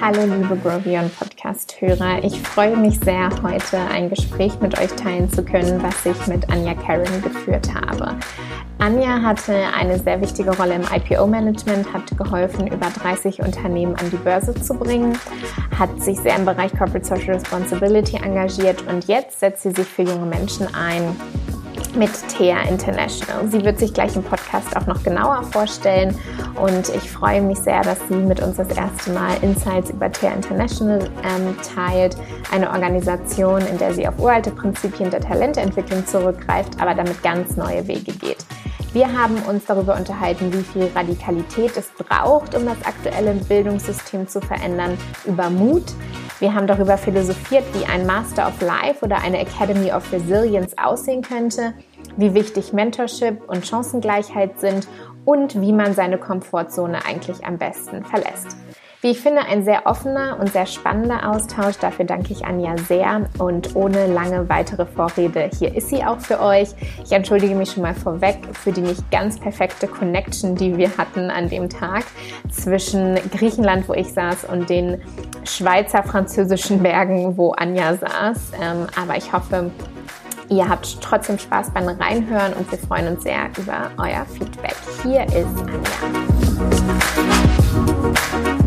Hallo liebe Grovion Podcast-Hörer, ich freue mich sehr, heute ein Gespräch mit euch teilen zu können, was ich mit Anja Karen geführt habe. Anja hatte eine sehr wichtige Rolle im IPO-Management, hat geholfen, über 30 Unternehmen an die Börse zu bringen, hat sich sehr im Bereich Corporate Social Responsibility engagiert und jetzt setzt sie sich für junge Menschen ein mit TEA International. Sie wird sich gleich im Podcast auch noch genauer vorstellen und ich freue mich sehr, dass sie mit uns das erste Mal Insights über TEA International ähm, teilt. Eine Organisation, in der sie auf uralte Prinzipien der Talententwicklung zurückgreift, aber damit ganz neue Wege geht. Wir haben uns darüber unterhalten, wie viel Radikalität es braucht, um das aktuelle Bildungssystem zu verändern, über Mut. Wir haben darüber philosophiert, wie ein Master of Life oder eine Academy of Resilience aussehen könnte, wie wichtig Mentorship und Chancengleichheit sind und wie man seine Komfortzone eigentlich am besten verlässt. Wie ich finde, ein sehr offener und sehr spannender Austausch. Dafür danke ich Anja sehr. Und ohne lange weitere Vorrede, hier ist sie auch für euch. Ich entschuldige mich schon mal vorweg für die nicht ganz perfekte Connection, die wir hatten an dem Tag zwischen Griechenland, wo ich saß, und den Schweizer französischen Bergen, wo Anja saß. Ähm, aber ich hoffe, Ihr habt trotzdem Spaß beim Reinhören und wir freuen uns sehr über euer Feedback. Hier ist Anja.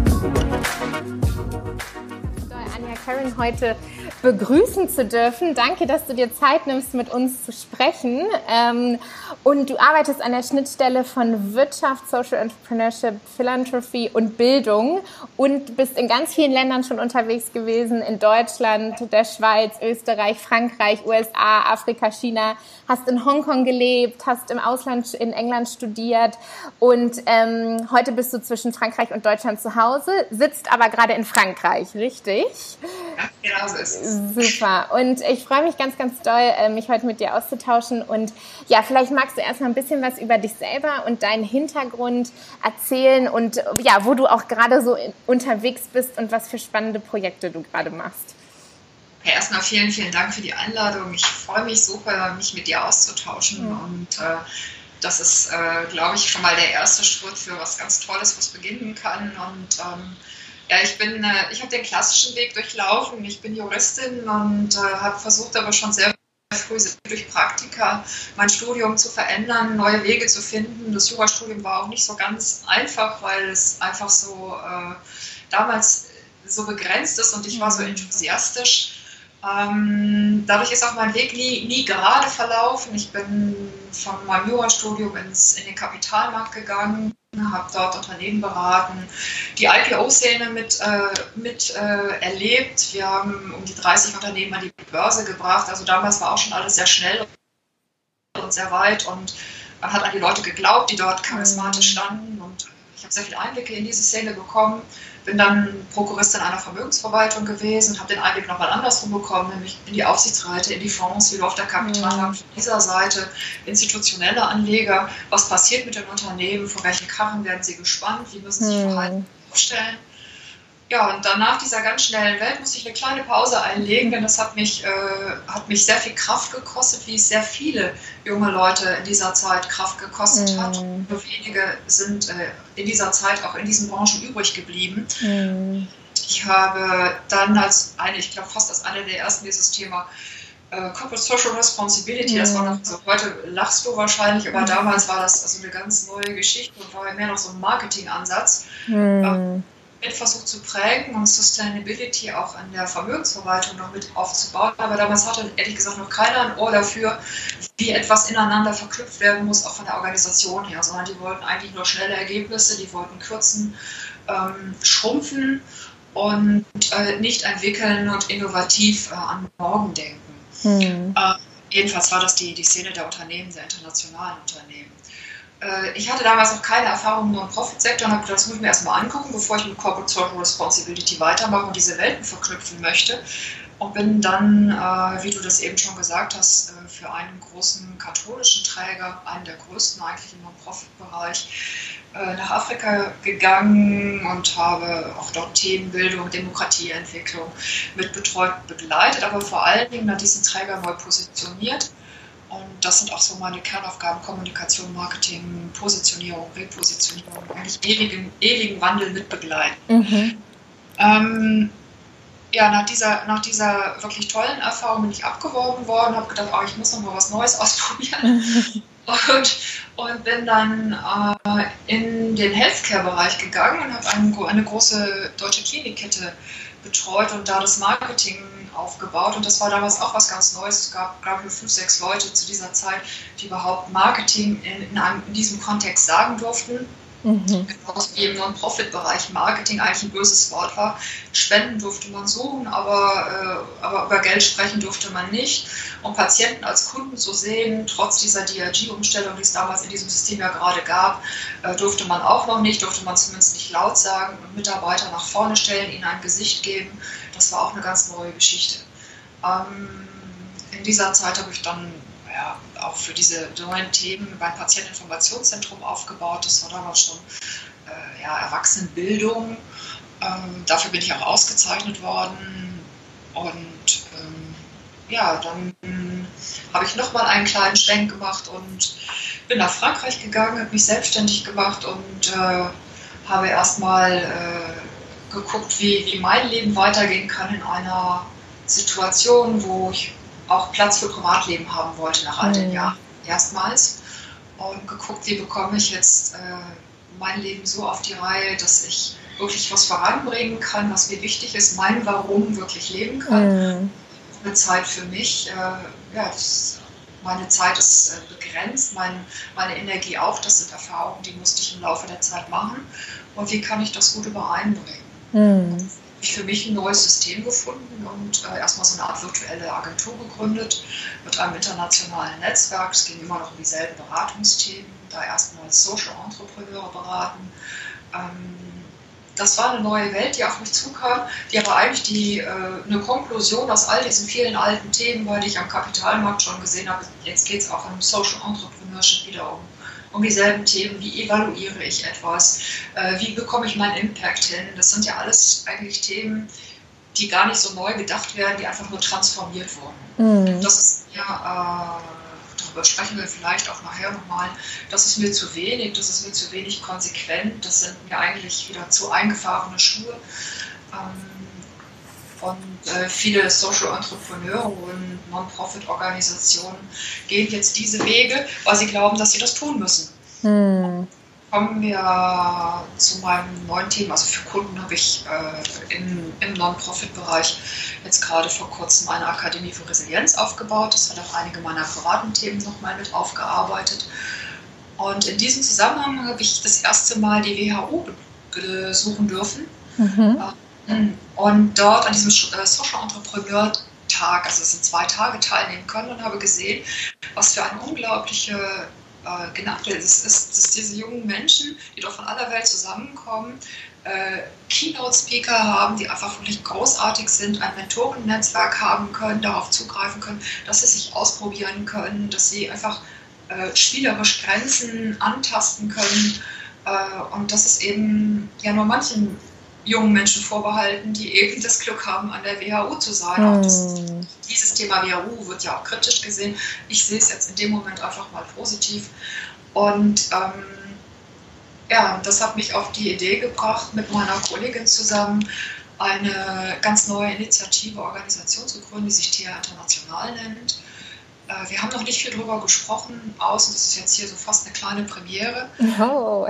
Karen heute begrüßen zu dürfen. Danke, dass du dir Zeit nimmst, mit uns zu sprechen. Ähm, und du arbeitest an der Schnittstelle von Wirtschaft, Social Entrepreneurship, Philanthropy und Bildung und bist in ganz vielen Ländern schon unterwegs gewesen, in Deutschland, der Schweiz, Österreich, Frankreich, USA, Afrika, China, hast in Hongkong gelebt, hast im Ausland in England studiert und ähm, heute bist du zwischen Frankreich und Deutschland zu Hause, sitzt aber gerade in Frankreich, richtig? Ja, genau so ist es. Super. Und ich freue mich ganz, ganz doll, äh, mich heute mit dir auszutauschen. Und ja, vielleicht magst du erstmal ein bisschen was über dich selber und deinen Hintergrund erzählen und ja, wo du auch gerade so unterwegs bist und was für spannende Projekte du gerade machst. Ja, erstmal vielen, vielen Dank für die Einladung. Ich freue mich super, mich mit dir auszutauschen. Mhm. Und äh, das ist, äh, glaube ich, schon mal der erste Schritt für was ganz Tolles, was beginnen kann. Und ähm, ja, ich bin, äh, ich habe den klassischen Weg durchlaufen. Ich bin Juristin und äh, habe versucht, aber schon sehr früh durch Praktika mein Studium zu verändern, neue Wege zu finden. Das Jurastudium war auch nicht so ganz einfach, weil es einfach so äh, damals so begrenzt ist und ich war so mhm. enthusiastisch. Ähm, dadurch ist auch mein Weg nie, nie gerade verlaufen. Ich bin von meinem Jurastudium ins, in den Kapitalmarkt gegangen habe dort Unternehmen beraten, die IPO-Szene mit, äh, mit äh, erlebt. Wir haben um die 30 Unternehmen an die Börse gebracht. Also damals war auch schon alles sehr schnell und sehr weit und man hat an die Leute geglaubt, die dort charismatisch standen und ich habe sehr viele Einblicke in diese Szene bekommen bin dann Prokuristin einer Vermögensverwaltung gewesen, habe den Einblick nochmal andersrum bekommen, nämlich in die Aufsichtsräte, in die Fonds, wie läuft der Kapitalmarkt von dieser Seite, institutionelle Anleger, was passiert mit den Unternehmen, vor welchen Karren werden sie gespannt, wie müssen sie sich verhalten, aufstellen. Ja, und dann nach dieser ganz schnellen Welt musste ich eine kleine Pause einlegen, denn das hat mich, äh, hat mich sehr viel Kraft gekostet, wie es sehr viele junge Leute in dieser Zeit Kraft gekostet mm. hat. Und nur wenige sind äh, in dieser Zeit auch in diesen Branchen übrig geblieben. Mm. Ich habe dann als eine, ich glaube fast als eine der ersten dieses Thema äh, Corporate Social Responsibility, mm. das war noch so, heute lachst du wahrscheinlich, aber damals war das also eine ganz neue Geschichte und war mehr noch so ein Marketingansatz. Ähm, mit versucht zu prägen und Sustainability auch an der Vermögensverwaltung noch mit aufzubauen. Aber damals hatte ehrlich gesagt noch keiner ein Ohr dafür, wie etwas ineinander verknüpft werden muss, auch von der Organisation her, sondern die wollten eigentlich nur schnelle Ergebnisse, die wollten kürzen, ähm, schrumpfen und äh, nicht entwickeln und innovativ äh, an morgen denken. Hm. Äh, jedenfalls war das die, die Szene der Unternehmen, der internationalen Unternehmen. Äh, ich hatte damals noch keine Erfahrung im Non-Profit-Sektor und habe gedacht, das muss ich mir erstmal angucken, bevor ich mit Corporate Social Responsibility weitermache und diese Welten verknüpfen möchte. Und bin dann, äh, wie du das eben schon gesagt hast, äh, für einen großen katholischen Träger, einen der größten eigentlich im Non-Profit-Bereich, nach Afrika gegangen und habe auch dort Themenbildung, Demokratieentwicklung mit betreut, begleitet, aber vor allen Dingen hat diesen Träger neu positioniert Und das sind auch so meine Kernaufgaben: Kommunikation, Marketing, Positionierung, Repositionierung, eigentlich ewigen, ewigen Wandel mitbegleiten. Mhm. Ähm, ja, nach dieser, nach dieser wirklich tollen Erfahrung bin ich abgeworben worden, habe gedacht, oh, ich muss noch mal was Neues ausprobieren. und, und bin dann äh, in den Healthcare-Bereich gegangen und habe eine, eine große deutsche Klinikkette betreut und da das Marketing aufgebaut. Und das war damals auch was ganz Neues. Es gab, glaube ich, nur fünf, sechs Leute zu dieser Zeit, die überhaupt Marketing in, in, einem, in diesem Kontext sagen durften. Mhm. wie im Non-Profit-Bereich Marketing eigentlich ein böses Wort war. Spenden durfte man suchen, aber, äh, aber über Geld sprechen durfte man nicht. Und Patienten als Kunden zu sehen, trotz dieser DRG-Umstellung, die es damals in diesem System ja gerade gab, äh, durfte man auch noch nicht, durfte man zumindest nicht laut sagen und Mitarbeiter nach vorne stellen, ihnen ein Gesicht geben. Das war auch eine ganz neue Geschichte. Ähm, in dieser Zeit habe ich dann ja, auch für diese neuen Themen beim Patienteninformationszentrum aufgebaut. Das war damals schon äh, ja, Erwachsenenbildung. Ähm, dafür bin ich auch ausgezeichnet worden. Und ähm, ja, dann habe ich nochmal einen kleinen Schwenk gemacht und bin nach Frankreich gegangen, habe mich selbstständig gemacht und äh, habe erstmal äh, geguckt, wie, wie mein Leben weitergehen kann in einer Situation, wo ich auch Platz für Privatleben haben wollte nach all den mhm. Jahren erstmals und geguckt, wie bekomme ich jetzt äh, mein Leben so auf die Reihe, dass ich wirklich was voranbringen kann, was mir wichtig ist, mein Warum wirklich leben kann. Mhm. Eine Zeit für mich, äh, ja, das, meine Zeit ist äh, begrenzt, mein, meine Energie auch, das sind Erfahrungen, die musste ich im Laufe der Zeit machen. Und wie kann ich das gut übereinbringen? Mhm ich für mich ein neues System gefunden und äh, erstmal so eine Art virtuelle Agentur gegründet mit einem internationalen Netzwerk. Es ging immer noch um dieselben Beratungsthemen, da erstmal Social Entrepreneure beraten. Ähm, das war eine neue Welt, die auf mich zukam, die aber eigentlich die, äh, eine Konklusion aus all diesen vielen alten Themen war, die ich am Kapitalmarkt schon gesehen habe. Jetzt geht es auch im Social Entrepreneurship wieder um um dieselben Themen. Wie evaluiere ich etwas? Äh, wie bekomme ich meinen Impact hin? Das sind ja alles eigentlich Themen, die gar nicht so neu gedacht werden, die einfach nur transformiert wurden. Mhm. Das ist ja, äh, darüber sprechen wir vielleicht auch nachher nochmal, das ist mir zu wenig, das ist mir zu wenig konsequent, das sind mir eigentlich wieder zu eingefahrene Schuhe. Ähm, und äh, viele Social Entrepreneure und Non-Profit-Organisationen gehen jetzt diese Wege, weil sie glauben, dass sie das tun müssen. Hm. Kommen wir zu meinem neuen Thema. Also für Kunden habe ich äh, in, im Non-Profit-Bereich jetzt gerade vor kurzem eine Akademie für Resilienz aufgebaut. Das hat auch einige meiner privaten Themen nochmal mit aufgearbeitet. Und in diesem Zusammenhang habe ich das erste Mal die WHO besuchen dürfen. Mhm. Äh, und dort an diesem äh, Social Entrepreneur Tag, also es sind zwei Tage, teilnehmen können und habe gesehen, was für eine unglaubliche äh, Gnade es ist, dass diese jungen Menschen, die doch von aller Welt zusammenkommen, äh, Keynote-Speaker haben, die einfach wirklich großartig sind, ein Mentorennetzwerk haben können, darauf zugreifen können, dass sie sich ausprobieren können, dass sie einfach äh, spielerisch Grenzen antasten können. Äh, und das ist eben ja nur manchen jungen Menschen vorbehalten, die eben das Glück haben, an der WHO zu sein. Mm. Das, dieses Thema WHO wird ja auch kritisch gesehen. Ich sehe es jetzt in dem Moment einfach mal positiv. Und ähm, ja, das hat mich auf die Idee gebracht, mit meiner Kollegin zusammen eine ganz neue Initiative, Organisation zu gründen, die sich TIA International nennt. Äh, wir haben noch nicht viel drüber gesprochen, aus, das ist jetzt hier so fast eine kleine Premiere. Oh,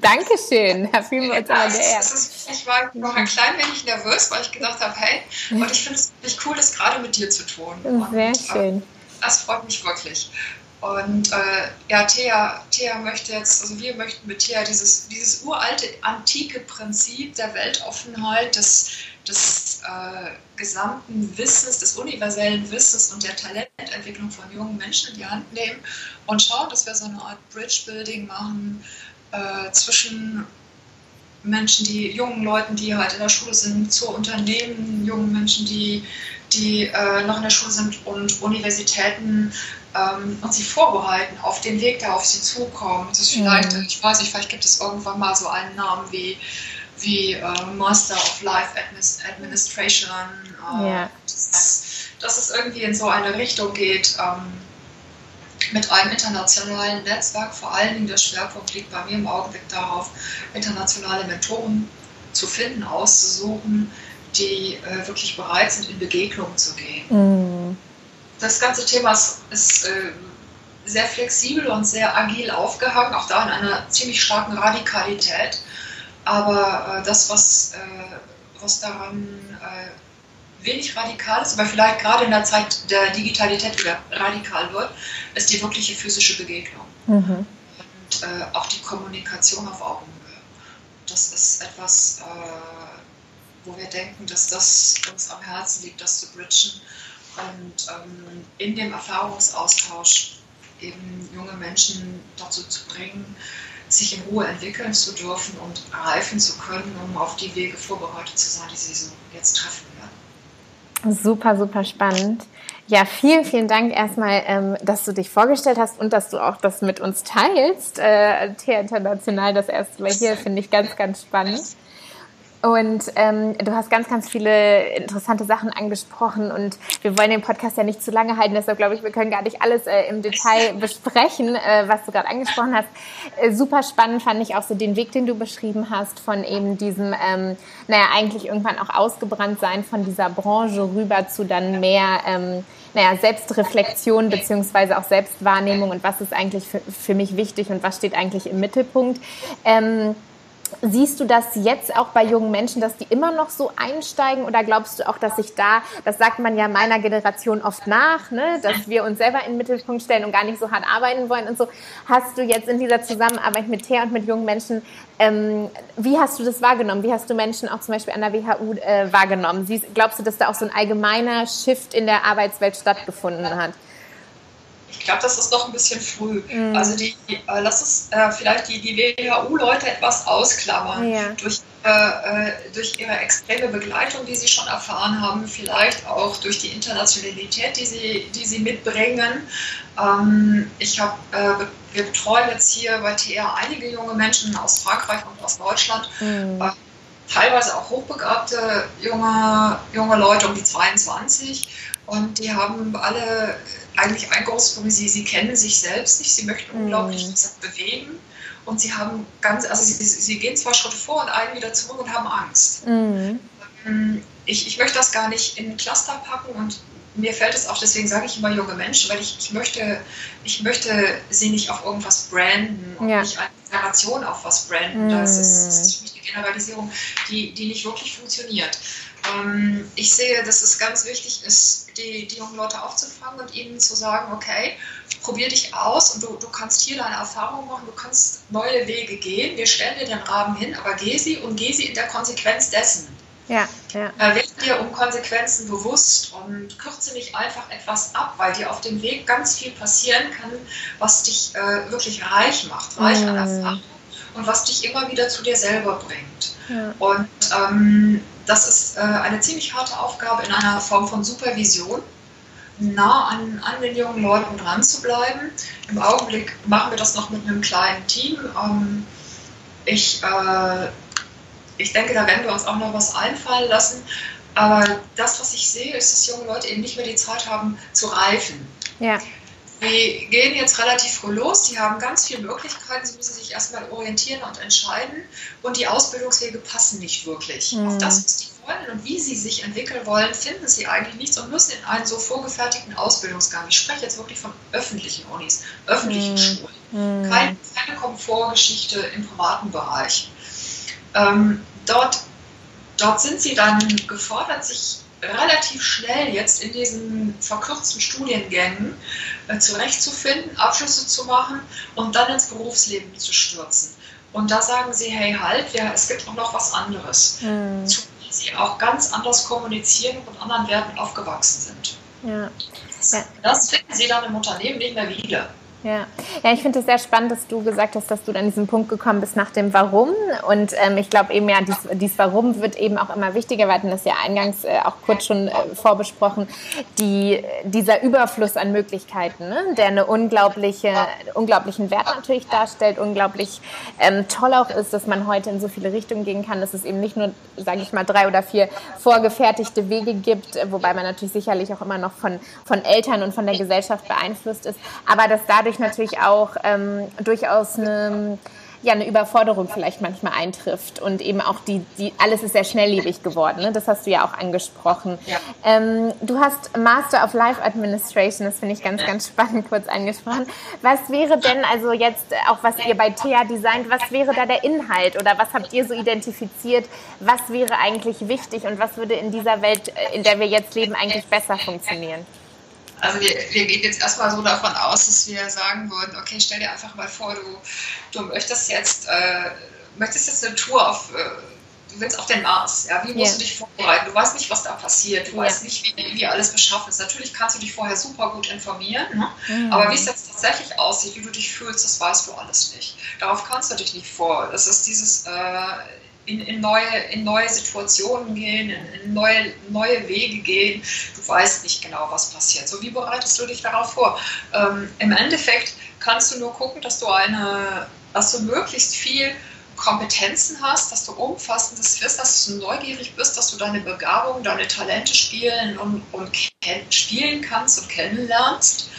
danke schön, Herr Vielmals ja, Ich war noch ein klein wenig nervös, weil ich gedacht habe, hey, und ich finde es nicht cool, das gerade mit dir zu tun. Sehr und, schön. Äh, das freut mich wirklich. Und äh, ja, Thea, Thea möchte jetzt, also wir möchten mit Thea dieses, dieses uralte, antike Prinzip der Weltoffenheit, des, des äh, gesamten Wissens, des universellen Wissens und der Talententwicklung von jungen Menschen in die Hand nehmen und schauen, dass wir so eine Art Bridge-Building machen äh, zwischen Menschen, die jungen Leuten, die halt in der Schule sind, zu Unternehmen, jungen Menschen, die, die äh, noch in der Schule sind und Universitäten ähm, und sie vorbereiten auf den Weg, der auf sie zukommt. Das ist vielleicht, mhm. ich weiß nicht, vielleicht gibt es irgendwann mal so einen Namen wie wie äh, Master of Life Administration. Äh, ja. dass, dass, es irgendwie in so eine Richtung geht, ähm, mit einem internationalen Netzwerk. Vor allen Dingen der Schwerpunkt liegt bei mir im Augenblick darauf, internationale Mentoren zu finden, auszusuchen, die äh, wirklich bereit sind, in Begegnungen zu gehen. Mhm. Das ganze Thema ist, ist äh, sehr flexibel und sehr agil aufgehangen, auch da in einer ziemlich starken Radikalität. Aber äh, das, was, äh, was daran äh, wenig radikal ist, aber vielleicht gerade in der Zeit der Digitalität wieder radikal wird, ist die wirkliche physische Begegnung. Mhm. Und äh, auch die Kommunikation auf Augenhöhe. Das ist etwas, äh, wo wir denken, dass das uns am Herzen liegt, das zu bridgen und ähm, in dem Erfahrungsaustausch eben junge Menschen dazu zu bringen, sich in Ruhe entwickeln zu dürfen und reifen zu können, um auf die Wege vorbereitet zu sein, die sie so jetzt treffen werden. Super, super spannend. Ja, vielen, vielen Dank erstmal, ähm, dass du dich vorgestellt hast und dass du auch das mit uns teilst. Äh, International, das erste Mal hier, finde ich ganz, ganz spannend. Und ähm, du hast ganz, ganz viele interessante Sachen angesprochen und wir wollen den Podcast ja nicht zu lange halten, deshalb glaube ich, wir können gar nicht alles äh, im Detail besprechen, äh, was du gerade angesprochen hast. Äh, super spannend fand ich auch so den Weg, den du beschrieben hast, von eben diesem, ähm, naja, eigentlich irgendwann auch ausgebrannt sein von dieser Branche rüber zu dann mehr, ähm, naja, Selbstreflexion beziehungsweise auch Selbstwahrnehmung und was ist eigentlich für, für mich wichtig und was steht eigentlich im Mittelpunkt. Ähm, Siehst du das jetzt auch bei jungen Menschen, dass die immer noch so einsteigen oder glaubst du auch, dass sich da, das sagt man ja meiner Generation oft nach, ne, dass wir uns selber in den Mittelpunkt stellen und gar nicht so hart arbeiten wollen und so. Hast du jetzt in dieser Zusammenarbeit mit Thea und mit jungen Menschen, ähm, wie hast du das wahrgenommen? Wie hast du Menschen auch zum Beispiel an der WHU äh, wahrgenommen? Siehst, glaubst du, dass da auch so ein allgemeiner Shift in der Arbeitswelt stattgefunden hat? Ich glaube, das ist noch ein bisschen früh. Mhm. Also die, äh, lass es äh, vielleicht die, die WHU-Leute etwas ausklammern. Ja. Durch, äh, äh, durch ihre extreme Begleitung, die sie schon erfahren haben, vielleicht auch durch die Internationalität, die sie, die sie mitbringen. Ähm, ich habe, äh, wir betreuen jetzt hier bei TR einige junge Menschen aus Frankreich und aus Deutschland. Mhm äh, teilweise auch hochbegabte junge, junge Leute um die 22 und die haben alle eigentlich ein großes Problem, sie, sie kennen sich selbst nicht, sie möchten mhm. unglaublich mm. bewegen und sie haben ganz, also sie, sie, gehen zwei Schritte vor und einen wieder zurück und haben Angst. Mm. Ich, ich möchte das gar nicht in ein Cluster packen und mir fällt es auch, deswegen sage ich immer junge Menschen, weil ich, ich, möchte, ich möchte sie nicht auf irgendwas branden und ja. nicht eine Generation auf was branden. Mm. Das, ist, das ist eine Generalisierung, die, die nicht wirklich funktioniert. Ähm, ich sehe, dass es ganz wichtig ist, die, die jungen Leute aufzufangen und ihnen zu sagen, okay, probier dich aus und du, du kannst hier deine Erfahrungen machen, du kannst neue Wege gehen, wir stellen dir den Rahmen hin, aber geh sie und geh sie in der Konsequenz dessen. Ja, ja. Äh, werd dir um Konsequenzen bewusst und kürze nicht einfach etwas ab, weil dir auf dem Weg ganz viel passieren kann, was dich äh, wirklich reich macht, reich mm. an Erfahrung und was dich immer wieder zu dir selber bringt. Ja. Und ähm, das ist äh, eine ziemlich harte Aufgabe in einer Form von Supervision, nah an, an den jungen Leuten dran zu bleiben. Im Augenblick machen wir das noch mit einem kleinen Team. Ähm, ich, äh, ich denke, da werden wir uns auch noch was einfallen lassen. Aber das, was ich sehe, ist, dass junge Leute eben nicht mehr die Zeit haben zu reifen. Ja. Die gehen jetzt relativ früh los, sie haben ganz viele Möglichkeiten, sie müssen sich erstmal orientieren und entscheiden und die Ausbildungswege passen nicht wirklich. Mhm. Auf das, was die wollen und wie sie sich entwickeln wollen, finden sie eigentlich nichts und müssen in einen so vorgefertigten Ausbildungsgang. Ich spreche jetzt wirklich von öffentlichen Unis, öffentlichen mhm. Schulen. Mhm. Keine, keine Komfortgeschichte im privaten Bereich. Ähm, dort, dort sind sie dann gefordert, sich relativ schnell jetzt in diesen verkürzten Studiengängen äh, zurechtzufinden, Abschlüsse zu machen und dann ins Berufsleben zu stürzen. Und da sagen sie, hey, halt, ja, es gibt auch noch was anderes. Mhm. Zu sie auch ganz anders kommunizieren und anderen Werten aufgewachsen sind. Ja. Das, ja. das finden sie dann im Unternehmen nicht mehr wieder. Ja, ja ich finde es sehr spannend, dass du gesagt hast, dass du an diesen Punkt gekommen bist nach dem Warum. Und ähm, ich glaube eben ja, dies, dies Warum wird eben auch immer wichtiger. Wir hatten das ja eingangs äh, auch kurz schon äh, vorbesprochen. Die, dieser Überfluss an Möglichkeiten, ne? der eine unglaubliche, unglaublichen Wert natürlich darstellt, unglaublich ähm, toll auch ist, dass man heute in so viele Richtungen gehen kann, dass es eben nicht nur, sage ich mal, drei oder vier vorgefertigte Wege gibt, wobei man natürlich sicherlich auch immer noch von, von Eltern und von der Gesellschaft beeinflusst ist, aber dass dadurch dadurch natürlich auch ähm, durchaus eine, ja, eine Überforderung vielleicht manchmal eintrifft und eben auch die, die alles ist sehr schnelllebig geworden. Ne? Das hast du ja auch angesprochen. Ja. Ähm, du hast Master of Life Administration, das finde ich ganz, ganz spannend kurz angesprochen. Was wäre denn also jetzt auch was ihr bei TEA designt, was wäre da der Inhalt oder was habt ihr so identifiziert? Was wäre eigentlich wichtig und was würde in dieser Welt, äh, in der wir jetzt leben, eigentlich besser funktionieren? Also wir, wir gehen jetzt erstmal so davon aus, dass wir sagen würden, okay, stell dir einfach mal vor, du, du möchtest jetzt, äh, möchtest jetzt eine Tour auf, äh, du willst auf den Mars, ja, wie musst yeah. du dich vorbereiten? Du weißt nicht, was da passiert, du yeah. weißt nicht, wie, wie alles beschaffen ist. Natürlich kannst du dich vorher super gut informieren, ne? mhm. aber wie es jetzt tatsächlich aussieht, wie du dich fühlst, das weißt du alles nicht. Darauf kannst du dich nicht vor. Das ist dieses... Äh, in, in, neue, in neue Situationen gehen, in, neue, neue Wege gehen. Du weißt nicht genau, was passiert. So, wie bereitest du dich darauf vor? Ähm, Im Endeffekt kannst du nur gucken, dass du eine, dass du möglichst viel Kompetenzen hast, dass du umfassendes Wissen, dass du neugierig bist, dass du deine Begabung, deine Talente spielen und, und spielen kannst und kennenlernst.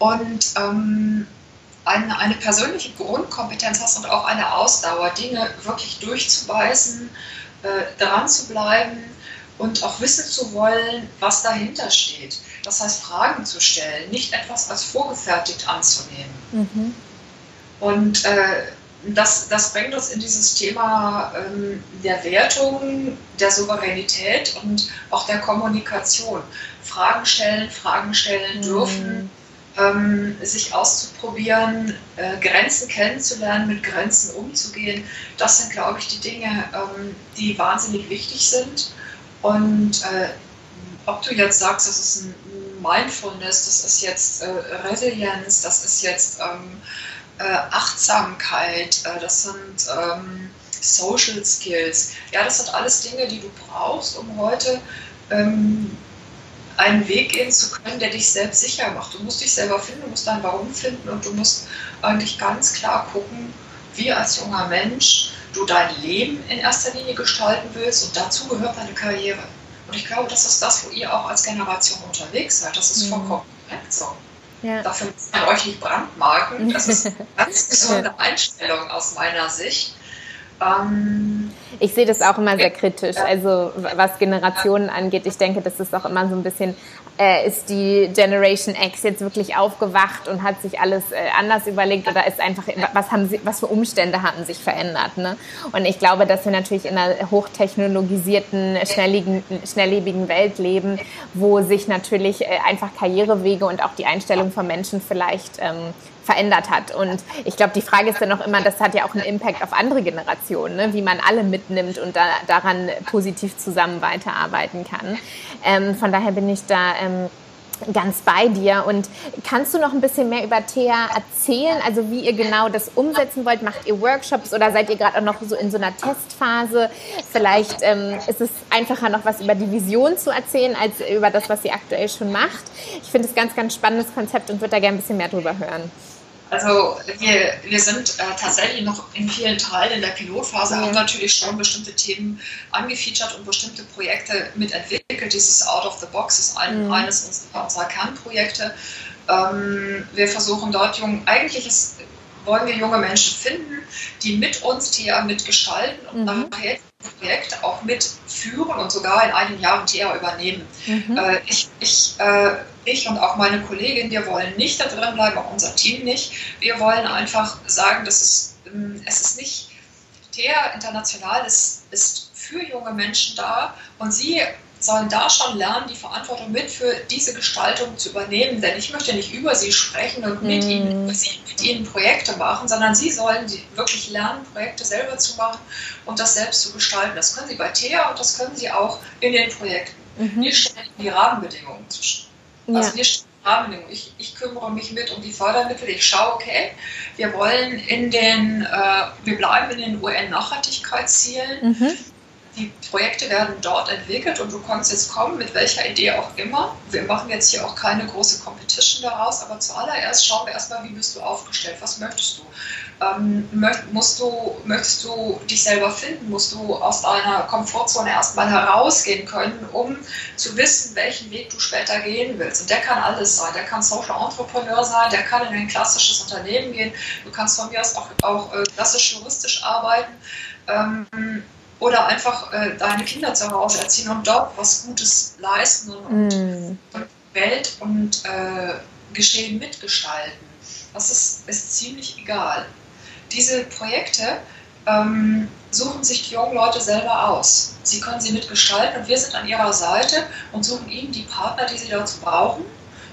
Und ähm, eine, eine persönliche Grundkompetenz hast und auch eine Ausdauer, Dinge wirklich durchzubeißen, äh, dran zu bleiben und auch wissen zu wollen, was dahinter steht. Das heißt, Fragen zu stellen, nicht etwas als vorgefertigt anzunehmen. Mhm. Und äh, das, das bringt uns in dieses Thema ähm, der Wertung, der Souveränität und auch der Kommunikation. Fragen stellen, Fragen stellen dürfen. Mhm ähm, sich auszuprobieren, äh, Grenzen kennenzulernen, mit Grenzen umzugehen. Das sind, glaube ich, die Dinge, ähm, die wahnsinnig wichtig sind. Und äh, ob du jetzt sagst, das ist ein Mindfulness, das ist jetzt äh, Resilienz, das ist jetzt ähm, äh, Achtsamkeit, äh, das sind ähm, Social Skills. Ja, das sind alles Dinge, die du brauchst, um heute ähm, einen Weg gehen zu können, der dich selbst sicher macht. Du musst dich selber finden, du musst dein Warum finden und du musst eigentlich ganz klar gucken, wie als junger Mensch du dein Leben in erster Linie gestalten willst und dazu gehört deine Karriere. Und ich glaube, das ist das, wo ihr auch als Generation unterwegs seid. Das ist mhm. vollkommen korrekt so. Ja. Dafür muss man euch nicht brandmarken. Das ist eine ganz gesunde Einstellung aus meiner Sicht. Ähm, ich sehe das auch immer sehr kritisch. Also was Generationen angeht, ich denke, das ist auch immer so ein bisschen, äh, ist die Generation X jetzt wirklich aufgewacht und hat sich alles äh, anders überlegt oder ist einfach, was haben sie, was für Umstände hatten sich verändert? Ne? Und ich glaube, dass wir natürlich in einer hochtechnologisierten, schnelllebigen, schnelllebigen Welt leben, wo sich natürlich äh, einfach Karrierewege und auch die Einstellung von Menschen vielleicht ähm, verändert hat. Und ich glaube, die Frage ist dann auch immer, das hat ja auch einen Impact auf andere Generationen, ne? wie man alle mitnimmt und da, daran positiv zusammen weiterarbeiten kann. Ähm, von daher bin ich da ähm, ganz bei dir. Und kannst du noch ein bisschen mehr über TEA erzählen? Also wie ihr genau das umsetzen wollt? Macht ihr Workshops oder seid ihr gerade auch noch so in so einer Testphase? Vielleicht ähm, ist es einfacher, noch was über die Vision zu erzählen, als über das, was ihr aktuell schon macht. Ich finde es ganz, ganz spannendes Konzept und würde da gerne ein bisschen mehr drüber hören. Also wir, wir sind äh, tatsächlich noch in vielen Teilen in der Pilotphase, haben natürlich schon bestimmte Themen angefeatured und bestimmte Projekte mitentwickelt. Dieses Out of the Box ist ein, mhm. eines unserer, unserer Kernprojekte. Ähm, wir versuchen dort jung, eigentlich ist, wollen wir junge Menschen finden, die mit uns TEA mitgestalten und mhm. nachher Projekt auch mitführen und sogar in einigen Jahren TEA übernehmen. Mhm. Äh, ich, ich äh, ich und auch meine Kollegin, wir wollen nicht da drin bleiben, auch unser Team nicht. Wir wollen einfach sagen, dass es, ähm, es ist nicht, TEA International ist, ist für junge Menschen da und sie sollen da schon lernen, die Verantwortung mit für diese Gestaltung zu übernehmen. Denn ich möchte nicht über sie sprechen und mit, mm. ihnen, mit ihnen Projekte machen, sondern sie sollen wirklich lernen, Projekte selber zu machen und das selbst zu gestalten. Das können sie bei TEA und das können sie auch in den Projekten. Mhm. Wir stellen die Rahmenbedingungen zu. Also ja. wir stellen Rahmenbedingungen. Ich, ich kümmere mich mit um die Fördermittel. Ich schaue, okay, wir wollen in den, äh, wir bleiben in den UN-Nachhaltigkeitszielen. Mhm. Die Projekte werden dort entwickelt und du kannst jetzt kommen, mit welcher Idee auch immer. Wir machen jetzt hier auch keine große Competition daraus, aber zuallererst schauen wir erstmal, wie bist du aufgestellt, was möchtest du. Ähm, musst du, möchtest du dich selber finden, musst du aus deiner Komfortzone erstmal herausgehen können, um zu wissen, welchen Weg du später gehen willst. Und der kann alles sein. Der kann Social Entrepreneur sein, der kann in ein klassisches Unternehmen gehen. Du kannst von mir aus auch, auch äh, klassisch juristisch arbeiten. Ähm, oder einfach äh, deine Kinder zu Hause erziehen und dort was Gutes leisten und, mm. und Welt und äh, Geschehen mitgestalten. Das ist, ist ziemlich egal. Diese Projekte ähm, suchen sich die jungen Leute selber aus. Sie können sie mitgestalten und wir sind an ihrer Seite und suchen ihnen die Partner, die sie dazu brauchen,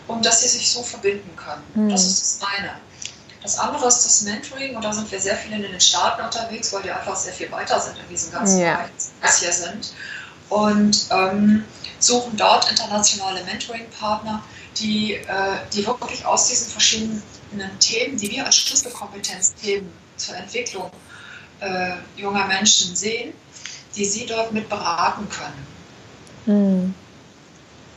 um dass sie sich so verbinden können. Mm. Das ist das eine. Das andere ist das Mentoring und da sind wir sehr viel in den Staaten unterwegs, weil die einfach sehr viel weiter sind in diesem ganzen ja. Bereich, als hier sind. Und ähm, suchen dort internationale Mentoring-Partner, die, äh, die wirklich aus diesen verschiedenen Themen, die wir als Schlüsselkompetenzthemen zur Entwicklung äh, junger Menschen sehen, die sie dort mit beraten können. Hm.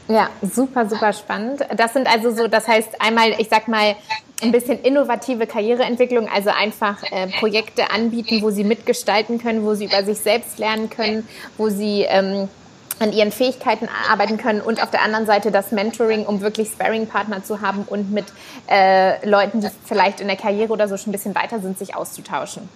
Ja, super, super spannend. Das sind also so, das heißt einmal, ich sag mal, ein bisschen innovative Karriereentwicklung, also einfach äh, Projekte anbieten, wo sie mitgestalten können, wo sie über sich selbst lernen können, wo sie ähm, an ihren Fähigkeiten arbeiten können und auf der anderen Seite das Mentoring, um wirklich Sparring-Partner zu haben und mit äh, Leuten, die vielleicht in der Karriere oder so schon ein bisschen weiter sind, sich auszutauschen.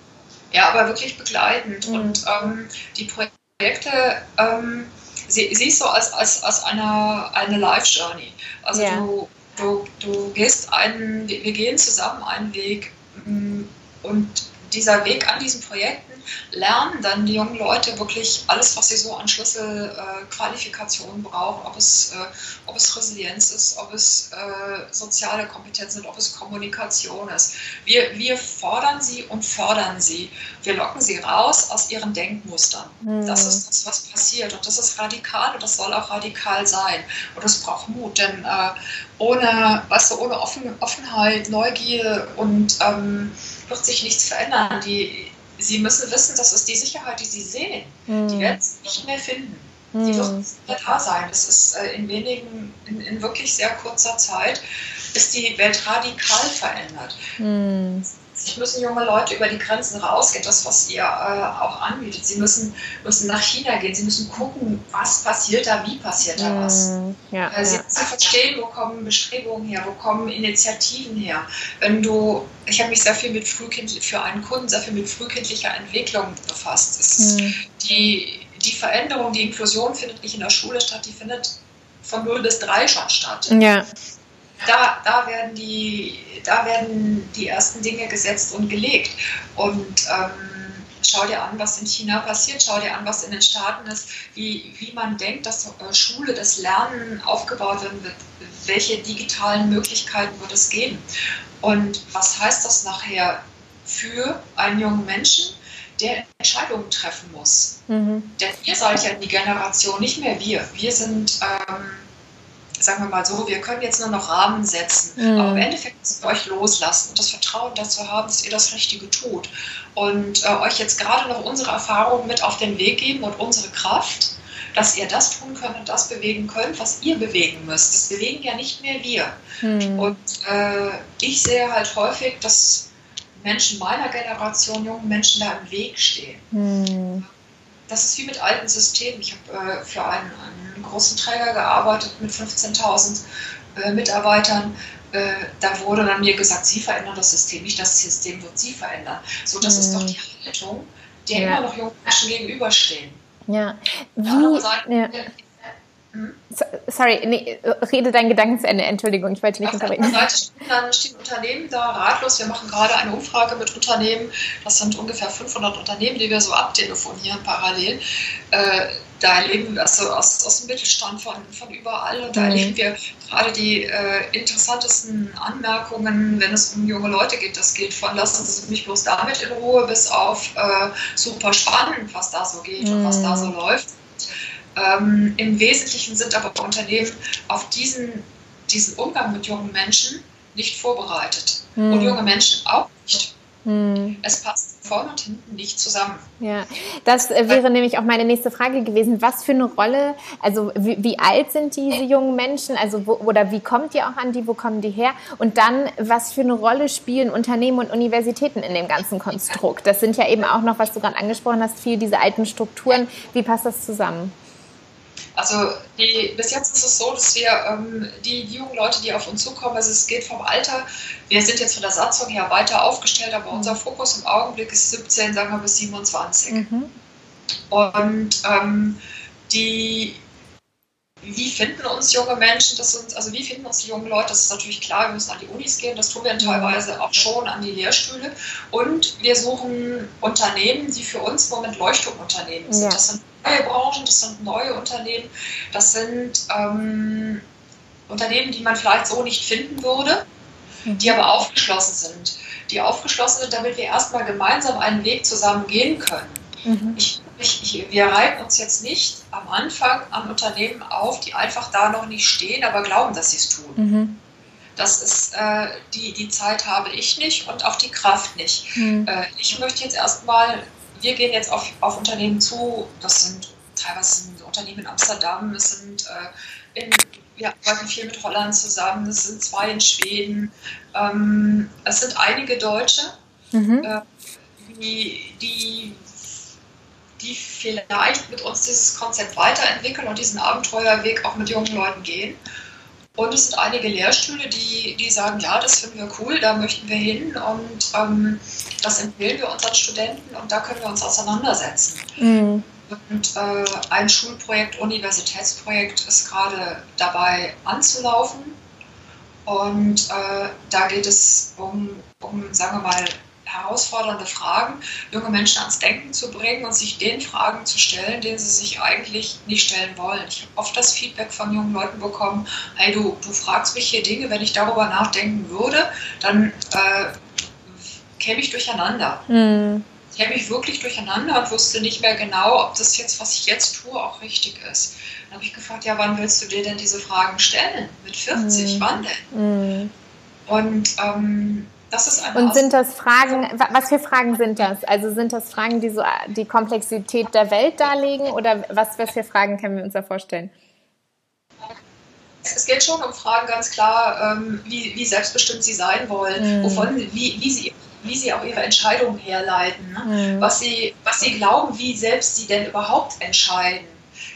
Ja, aber wirklich begleitend. Mhm. Und ähm, die Projekte ähm, sie, siehst du als, als, als eine, eine Life-Journey. Also ja. du du, du gehst einen, wir gehen zusammen einen Weg mm, und dieser Weg an diesen Projekten lernen dann die jungen Leute wirklich alles, was sie so an Schlüsselqualifikationen äh, brauchen, ob es, äh, ob es Resilienz ist, ob es äh, soziale Kompetenz sind, ob es Kommunikation ist. Wir, wir fordern sie und fördern sie. Wir locken sie raus aus ihren Denkmustern. Mhm. Das ist das, was passiert. Und das ist radikal und das soll auch radikal sein. Und es braucht Mut, denn äh, ohne, weißt du, ohne Offen, Offenheit, Neugier und ähm, wird sich nichts verändern. Die, Sie müssen wissen, das ist die Sicherheit, die Sie sehen. Mhm. Die werden es nicht mehr finden. Mhm. Die wird nicht mehr da sein. Das ist äh, in wenigen, in, in, wirklich sehr kurzer Zeit, ist die Welt radikal verändert. Mhm. Sich müssen junge Leute über die Grenzen rausgehen, das, was ihr äh, auch anbietet. Sie müssen, müssen nach China gehen, sie müssen gucken, was passiert da, wie passiert da was. Mm, ja, äh, sie ja. müssen verstehen, wo kommen Bestrebungen her, wo kommen Initiativen her. Wenn du, ich habe mich sehr viel mit Frühkind, für einen Kunden sehr viel mit frühkindlicher Entwicklung befasst. Mm. die, die Veränderung, die Inklusion findet nicht in der Schule statt, die findet von 0 bis 3 schon statt. Ja da, da, werden die, da werden die ersten Dinge gesetzt und gelegt. Und ähm, schau dir an, was in China passiert, schau dir an, was in den Staaten ist, wie, wie man denkt, dass äh, Schule, das Lernen aufgebaut werden wird, welche digitalen Möglichkeiten wird es geben. Und was heißt das nachher für einen jungen Menschen, der Entscheidungen treffen muss? Mhm. Denn ihr seid ja die Generation, nicht mehr wir. Wir sind. Ähm, sagen wir mal so, wir können jetzt nur noch Rahmen setzen, mhm. aber im Endeffekt müssen wir euch loslassen und das Vertrauen dazu haben, dass ihr das Richtige tut und äh, euch jetzt gerade noch unsere Erfahrungen mit auf den Weg geben und unsere Kraft, dass ihr das tun könnt und das bewegen könnt, was ihr bewegen müsst. Das bewegen ja nicht mehr wir. Mhm. Und äh, ich sehe halt häufig, dass Menschen meiner Generation, jungen Menschen da im Weg stehen. Mhm das ist wie mit alten Systemen. Ich habe äh, für einen, einen, großen Träger gearbeitet mit 15.000 äh, Mitarbeitern. Äh, da wurde dann mir gesagt, Sie verändern das System, nicht das System wird Sie verändern. So, das mhm. ist doch die Haltung, der ja. immer noch jungen Menschen gegenüberstehen. Ja. Wie, Seite, ja. Sorry, nee, rede deinen Gedanken zu Ende. Entschuldigung, ich wollte nicht unterbrechen. Auf der Seite stehen, dann stehen Unternehmen da ratlos. Wir machen gerade eine Umfrage mit Unternehmen. Das sind ungefähr 500 Unternehmen, die wir so abtelefonieren parallel. Äh, da erleben wir also aus, aus dem Mittelstand von, von überall und da mhm. erleben wir gerade die äh, interessantesten Anmerkungen, wenn es um junge Leute geht. Das geht von lassen Sie mich bloß damit in Ruhe bis auf äh, super spannend, was da so geht mhm. und was da so mhm. läuft. Ähm, Im Wesentlichen sind aber Unternehmen auf diesen diesen Umgang mit jungen Menschen nicht vorbereitet. Mhm. Und junge Menschen auch nicht. Mhm. Es passt vorne und hinten nicht zusammen. Ja, das äh, wäre nämlich auch meine nächste Frage gewesen. Was für eine Rolle, also wie, wie alt sind diese jungen Menschen, also wo, oder wie kommt ihr auch an die, wo kommen die her? Und dann, was für eine Rolle spielen Unternehmen und Universitäten in dem ganzen Konstrukt? Das sind ja eben auch noch, was du gerade angesprochen hast, viel diese alten Strukturen. Wie passt das zusammen? Also die, bis jetzt ist es so, dass wir ähm, die jungen Leute, die auf uns zukommen, also es geht vom Alter, wir sind jetzt von der Satzung her weiter aufgestellt, aber unser Fokus im Augenblick ist 17, sagen wir bis 27. Mhm. Und ähm, die wie finden uns junge Menschen? Das sind, also wie finden uns die jungen Leute? Das ist natürlich klar, wir müssen an die Unis gehen, das tun wir teilweise auch schon an die Lehrstühle. Und wir suchen Unternehmen, die für uns im Moment Leuchtturmunternehmen sind. Ja. Das sind neue Branchen, das sind neue Unternehmen, das sind ähm, Unternehmen, die man vielleicht so nicht finden würde, die aber aufgeschlossen sind. Die aufgeschlossen sind, damit wir erstmal gemeinsam einen Weg zusammen gehen können. Mhm. Ich, ich, wir reiten uns jetzt nicht am Anfang an Unternehmen auf, die einfach da noch nicht stehen, aber glauben, dass sie es tun. Mhm. Das ist, äh, die, die Zeit habe ich nicht und auch die Kraft nicht. Mhm. Äh, ich möchte jetzt erstmal, wir gehen jetzt auf, auf Unternehmen zu, das sind teilweise sind Unternehmen in Amsterdam, es sind äh, in, wir arbeiten viel mit Holland zusammen, es sind zwei in Schweden, ähm, es sind einige Deutsche, mhm. äh, die, die die vielleicht mit uns dieses Konzept weiterentwickeln und diesen Abenteuerweg auch mit jungen Leuten gehen. Und es sind einige Lehrstühle, die, die sagen, ja, das finden wir cool, da möchten wir hin und ähm, das empfehlen wir unseren Studenten und da können wir uns auseinandersetzen. Mhm. Und äh, ein Schulprojekt, Universitätsprojekt ist gerade dabei anzulaufen. Und äh, da geht es um, um, sagen wir mal, herausfordernde Fragen, junge Menschen ans Denken zu bringen und sich den Fragen zu stellen, denen sie sich eigentlich nicht stellen wollen. Ich habe oft das Feedback von jungen Leuten bekommen, hey, du, du fragst mich hier Dinge, wenn ich darüber nachdenken würde, dann äh, käme ich durcheinander. Mhm. Ich käme ich wirklich durcheinander und wusste nicht mehr genau, ob das jetzt, was ich jetzt tue, auch richtig ist. Dann habe ich gefragt, ja, wann willst du dir denn diese Fragen stellen? Mit 40, mhm. wann denn? Mhm. Und ähm, und sind das Fragen, was für Fragen sind das? Also sind das Fragen, die so die Komplexität der Welt darlegen oder was, was für Fragen können wir uns da vorstellen? Es geht schon um Fragen ganz klar, ähm, wie, wie selbstbestimmt sie sein wollen, mhm. wovon, wie, wie, sie, wie sie auch ihre Entscheidungen herleiten, ne? mhm. was, sie, was sie glauben, wie selbst sie denn überhaupt entscheiden.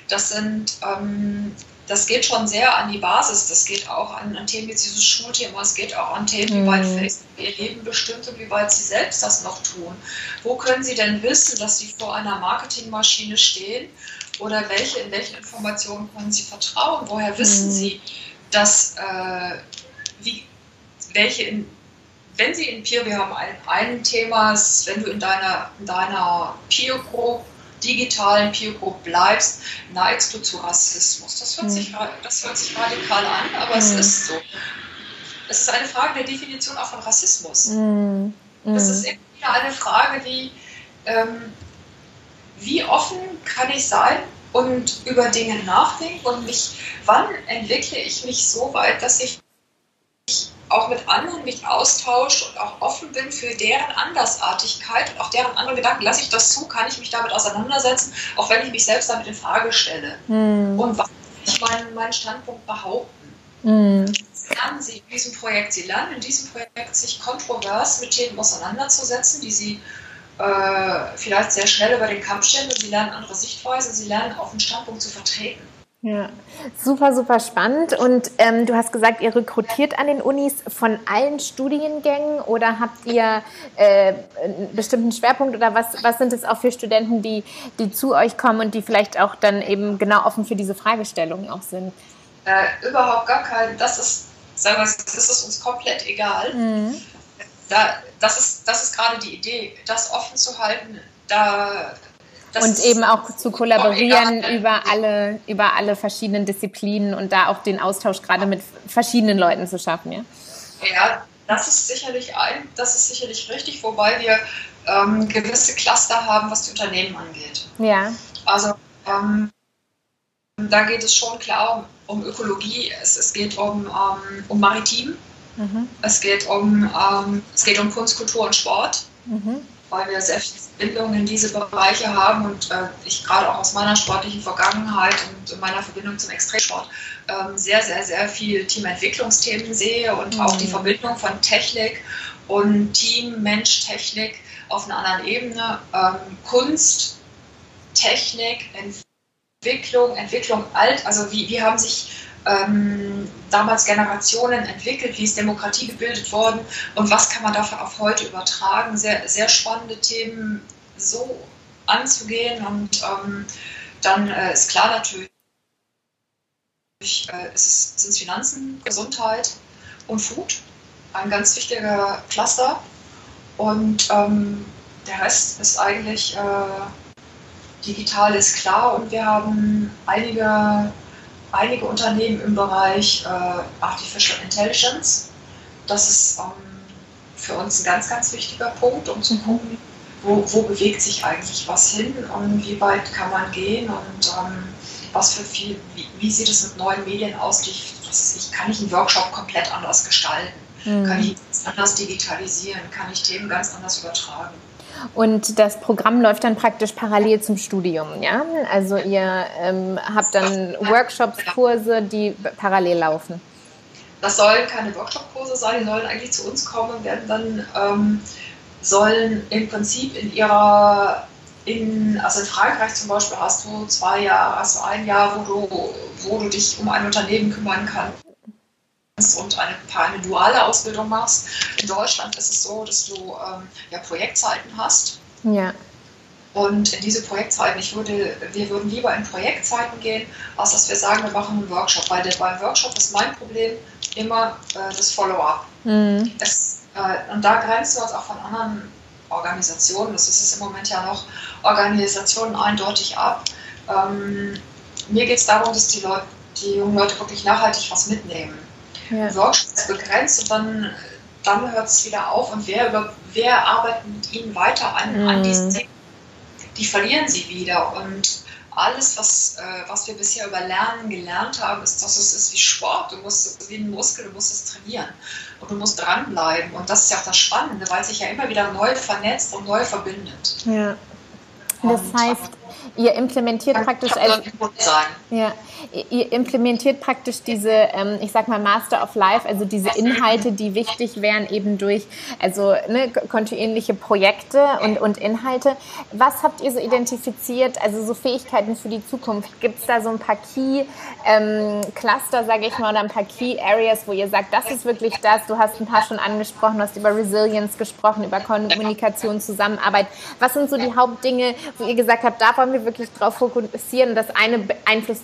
Das sind ähm, das geht schon sehr an die Basis. Das geht auch an, an Themen wie dieses Schulthema. Es geht auch an Themen, wie weit mhm. Facebook ihr Leben bestimmt und wie weit sie selbst das noch tun. Wo können sie denn wissen, dass sie vor einer Marketingmaschine stehen? Oder welche, in welchen Informationen können sie vertrauen? Woher wissen mhm. sie, dass, äh, wie, welche in, wenn Sie in Peer, wir haben ein, ein Thema, wenn du in deiner, in deiner Peer Group digitalen Peer-Group bleibst, neigst du zu Rassismus. Das hört, sich, das hört sich radikal an, aber es ist so. Es ist eine Frage der Definition auch von Rassismus. Mhm. Es ist immer wieder eine Frage, wie, ähm, wie offen kann ich sein und über Dinge nachdenken und mich, wann entwickle ich mich so weit, dass ich auch mit anderen mich austausche und auch offen bin für deren Andersartigkeit und auch deren anderen Gedanken. Lasse ich das zu, kann ich mich damit auseinandersetzen, auch wenn ich mich selbst damit in Frage stelle. Mhm. Und was ich meinen, meinen Standpunkt behaupten. Mhm. Lernen Sie in diesem Projekt, Sie lernen in diesem Projekt, sich kontrovers mit Themen auseinanderzusetzen, die Sie äh, vielleicht sehr schnell über den Kampf stellen. Sie lernen andere Sichtweisen, Sie lernen auch einen Standpunkt zu vertreten. Ja, super, super spannend. Und ähm, du hast gesagt, ihr rekrutiert an den Unis von allen Studiengängen oder habt ihr äh, einen bestimmten Schwerpunkt oder was, was sind es auch für Studenten, die, die zu euch kommen und die vielleicht auch dann eben genau offen für diese Fragestellungen auch sind? Äh, überhaupt gar kein. Das ist, sagen wir, das ist uns komplett egal. Mhm. Da, das ist, das ist gerade die Idee, das offen zu halten. Da das und eben auch zu kollaborieren über alle, über alle verschiedenen Disziplinen und da auch den Austausch gerade mit verschiedenen Leuten zu schaffen. Ja, ja das ist sicherlich ein, das ist sicherlich richtig, wobei wir ähm, gewisse Cluster haben, was die Unternehmen angeht. Ja. Also ähm, da geht es schon klar um, um Ökologie, es, es geht um, um, um Maritim, mhm. es, geht um, ähm, es geht um Kunst, Kultur und Sport, mhm. Weil wir sehr viele Bindungen in diese Bereiche haben und äh, ich gerade auch aus meiner sportlichen Vergangenheit und meiner Verbindung zum Extremsport ähm, sehr, sehr, sehr viel Teamentwicklungsthemen sehe und mhm. auch die Verbindung von Technik und Team, Mensch, Technik auf einer anderen Ebene. Ähm, Kunst, Technik, Entwicklung, Entwicklung alt, also wie, wie haben sich ähm, damals Generationen entwickelt, wie ist Demokratie gebildet worden und was kann man dafür auf heute übertragen. Sehr, sehr spannende Themen so anzugehen und ähm, dann äh, ist klar natürlich, äh, es sind Finanzen, Gesundheit und Food, ein ganz wichtiger Cluster. Und ähm, der Rest ist eigentlich äh, digital ist klar und wir haben einige, einige Unternehmen im Bereich äh, Artificial Intelligence. Das ist ähm, für uns ein ganz, ganz wichtiger Punkt, um zu gucken, wo, wo bewegt sich eigentlich was hin und wie weit kann man gehen und ähm, was für viel, wie, wie, sieht es mit neuen Medien aus? Die, was ich, kann ich einen Workshop komplett anders gestalten? Mhm. Kann ich anders digitalisieren? Kann ich Themen ganz anders übertragen? Und das Programm läuft dann praktisch parallel zum Studium, ja? Also ihr ähm, habt dann Workshops, Kurse, die parallel laufen. Das sollen keine Workshop-Kurse sein, die sollen eigentlich zu uns kommen und werden dann ähm, sollen im Prinzip in ihrer in, also in Frankreich zum Beispiel hast du zwei Jahre, hast du ein Jahr, wo du, wo du dich um ein Unternehmen kümmern kannst und eine, eine duale Ausbildung machst. In Deutschland ist es so, dass du ähm, ja, Projektzeiten hast. Ja. Und in diese Projektzeiten, ich würde, wir würden lieber in Projektzeiten gehen, als dass wir sagen, wir machen einen Workshop. Weil der, beim Workshop ist mein Problem immer äh, das Follow-up. Mhm. Äh, und da grenzen wir uns auch von anderen Organisationen, das ist es im Moment ja noch, Organisationen eindeutig ab. Ähm, mir geht es darum, dass die, Leute, die jungen Leute wirklich nachhaltig was mitnehmen. Ja. Begrenzt und dann, dann hört es wieder auf und wer, über, wer arbeitet mit ihnen weiter an, mhm. an diesen Themen? Die verlieren sie wieder und alles, was, äh, was wir bisher über Lernen gelernt haben, ist, dass es ist wie Sport. Du musst es wie ein Muskel, du musst es trainieren und du musst dranbleiben. Und das ist ja auch das Spannende, weil es sich ja immer wieder neu vernetzt und neu verbindet. Ja. Das heißt, ihr implementiert praktisch als, ja, ihr implementiert praktisch diese, ähm, ich sag mal Master of Life, also diese Inhalte, die wichtig wären eben durch, also ne, kontinuierliche Projekte und, und Inhalte. Was habt ihr so identifiziert, also so Fähigkeiten für die Zukunft? Gibt es da so ein paar Key ähm, Cluster, sage ich mal, oder ein paar Key Areas, wo ihr sagt, das ist wirklich das? Du hast ein paar schon angesprochen, hast über Resilience gesprochen, über Kommunikation, Zusammenarbeit. Was sind so die Hauptdinge, wo ihr gesagt habt, da wollen wir wirklich drauf fokussieren? Das eine beeinflusst,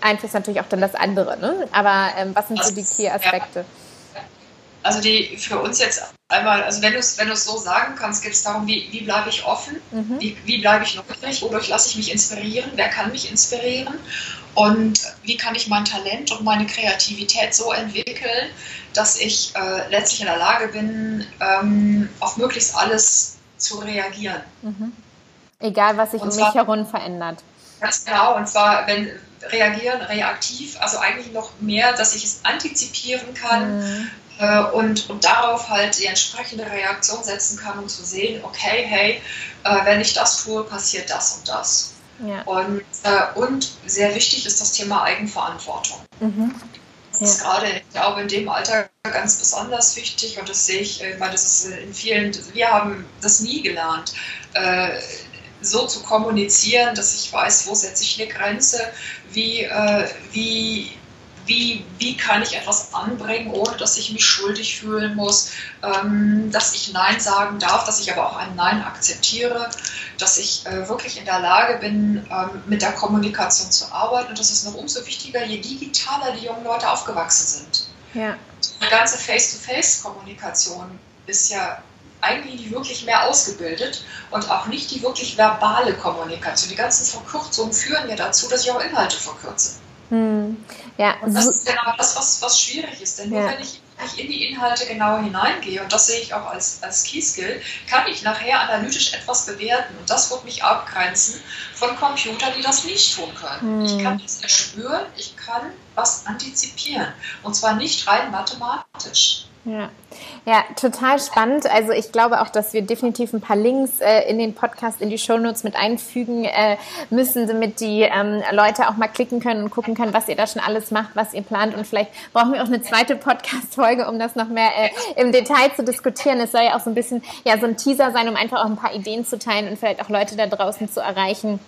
beeinflusst natürlich auch dann das andere. Ne? Aber ähm, was sind so die Key-Aspekte? Also die für uns jetzt einmal, also wenn du es wenn so sagen kannst, geht es darum, wie, wie bleibe ich offen, mhm. wie, wie bleibe ich neugierig, wodurch lasse ich mich inspirieren, wer kann mich inspirieren und wie kann ich mein Talent und meine Kreativität so entwickeln, dass ich äh, letztlich in der Lage bin, ähm, auf möglichst alles zu reagieren. Mhm. Egal, was sich um mich herum verändert. Ganz genau, und zwar wenn reagieren, reaktiv, also eigentlich noch mehr, dass ich es antizipieren kann mhm. äh, und, und darauf halt die entsprechende Reaktion setzen kann, um zu sehen, okay, hey, äh, wenn ich das tue, passiert das und das. Ja. Und, äh, und sehr wichtig ist das Thema Eigenverantwortung. Mhm. Das ist gerade, ich glaube, in dem Alter ganz besonders wichtig und das sehe ich, ich meine, das ist in vielen, wir haben das nie gelernt. So zu kommunizieren, dass ich weiß, wo setze ich eine Grenze, wie, äh, wie, wie, wie kann ich etwas anbringen, ohne dass ich mich schuldig fühlen muss, ähm, dass ich Nein sagen darf, dass ich aber auch ein Nein akzeptiere, dass ich äh, wirklich in der Lage bin, ähm, mit der Kommunikation zu arbeiten. Und das ist noch umso wichtiger, je digitaler die jungen Leute aufgewachsen sind. Ja. Die ganze Face-to-Face-Kommunikation ist ja eigentlich nicht wirklich mehr ausgebildet und auch nicht die wirklich verbale Kommunikation. Die ganzen Verkürzungen führen ja dazu, dass ich auch Inhalte verkürze. Hm. Ja. Und das ist genau das, was, was schwierig ist. Denn nur ja. wenn ich ich in die Inhalte genau hineingehe, und das sehe ich auch als, als Key-Skill, kann ich nachher analytisch etwas bewerten. Und das wird mich abgrenzen von Computern, die das nicht tun können. Hm. Ich kann das erspüren, ich kann was antizipieren. Und zwar nicht rein mathematisch. Ja. ja, total spannend. Also ich glaube auch, dass wir definitiv ein paar Links äh, in den Podcast, in die Shownotes mit einfügen äh, müssen, damit die ähm, Leute auch mal klicken können und gucken können, was ihr da schon alles macht, was ihr plant. Und vielleicht brauchen wir auch eine zweite Podcast-Folge, um das noch mehr äh, im Detail zu diskutieren. Es soll ja auch so ein bisschen ja so ein Teaser sein, um einfach auch ein paar Ideen zu teilen und vielleicht auch Leute da draußen zu erreichen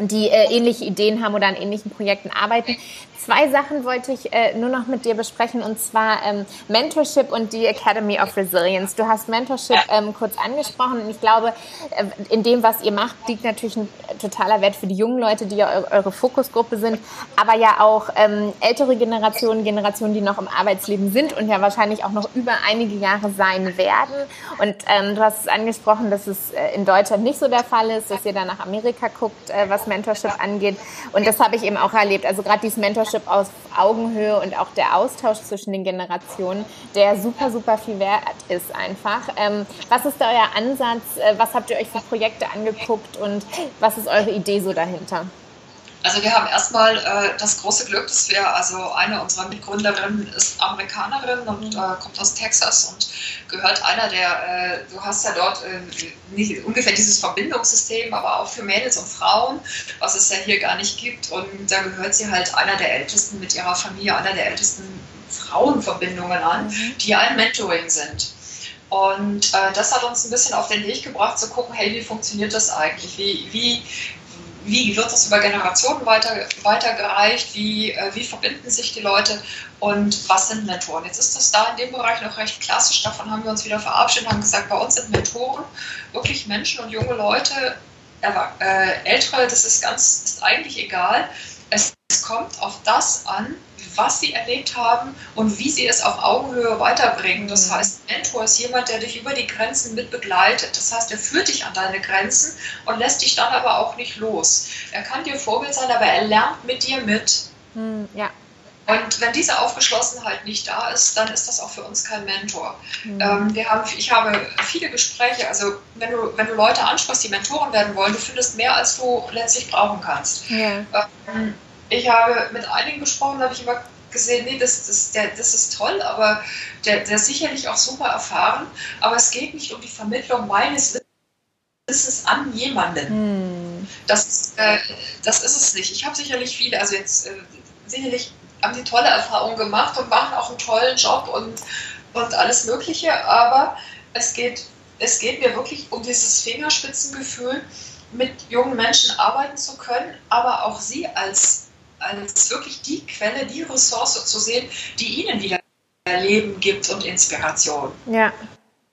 die äh, ähnliche Ideen haben oder an ähnlichen Projekten arbeiten. Zwei Sachen wollte ich äh, nur noch mit dir besprechen und zwar ähm, Mentorship und die Academy of Resilience. Du hast Mentorship ähm, kurz angesprochen und ich glaube, äh, in dem, was ihr macht, liegt natürlich ein totaler Wert für die jungen Leute, die ja eure Fokusgruppe sind, aber ja auch ähm, ältere Generationen, Generationen, die noch im Arbeitsleben sind und ja wahrscheinlich auch noch über einige Jahre sein werden. Und ähm, du hast es angesprochen, dass es äh, in Deutschland nicht so der Fall ist, dass ihr da nach Amerika guckt, äh, was Mentorship angeht. Und das habe ich eben auch erlebt. Also gerade dieses Mentorship auf Augenhöhe und auch der Austausch zwischen den Generationen, der super, super viel wert ist einfach. Ähm, was ist da euer Ansatz? Äh, was habt ihr euch für Projekte angeguckt und was ist eure Idee so dahinter? Also wir haben erstmal äh, das große Glück, dass wir, also eine unserer Mitgründerinnen ist Amerikanerin und mhm. äh, kommt aus Texas und gehört einer der, äh, du hast ja dort äh, nicht, ungefähr dieses Verbindungssystem, aber auch für Mädels und Frauen, was es ja hier gar nicht gibt. Und da gehört sie halt einer der ältesten mit ihrer Familie, einer der ältesten Frauenverbindungen an, mhm. die ein Mentoring sind. Und äh, das hat uns ein bisschen auf den Weg gebracht, zu gucken, hey, wie funktioniert das eigentlich? Wie, wie, wie wird das über Generationen weiter, weitergereicht, wie, äh, wie verbinden sich die Leute und was sind Mentoren. Jetzt ist das da in dem Bereich noch recht klassisch, davon haben wir uns wieder verabschiedet, haben gesagt, bei uns sind Mentoren wirklich Menschen und junge Leute, äh, ältere, das ist ganz, ist eigentlich egal. Es, es kommt auf das an, was sie erlebt haben und wie sie es auf Augenhöhe weiterbringen. Das mhm. heißt, Mentor ist jemand, der dich über die Grenzen mit begleitet. Das heißt, er führt dich an deine Grenzen und lässt dich dann aber auch nicht los. Er kann dir Vorbild sein, aber er lernt mit dir mit. Mhm, ja. Und wenn diese Aufgeschlossenheit nicht da ist, dann ist das auch für uns kein Mentor. Mhm. Ähm, wir haben, ich habe viele Gespräche, also wenn du, wenn du Leute ansprichst, die Mentoren werden wollen, du findest mehr, als du letztlich brauchen kannst. Ja. Ähm, ich habe mit einigen gesprochen, da habe ich immer gesehen, nee, das, das, der, das ist toll, aber der, der ist sicherlich auch super erfahren, aber es geht nicht um die Vermittlung meines Wissens an jemanden. Hm. Das, äh, das ist es nicht. Ich habe sicherlich viele, also jetzt äh, sicherlich haben sie tolle Erfahrungen gemacht und machen auch einen tollen Job und, und alles Mögliche, aber es geht, es geht mir wirklich um dieses Fingerspitzengefühl, mit jungen Menschen arbeiten zu können, aber auch sie als als wirklich die Quelle, die Ressource zu sehen, die ihnen wieder Leben gibt und Inspiration. Ja.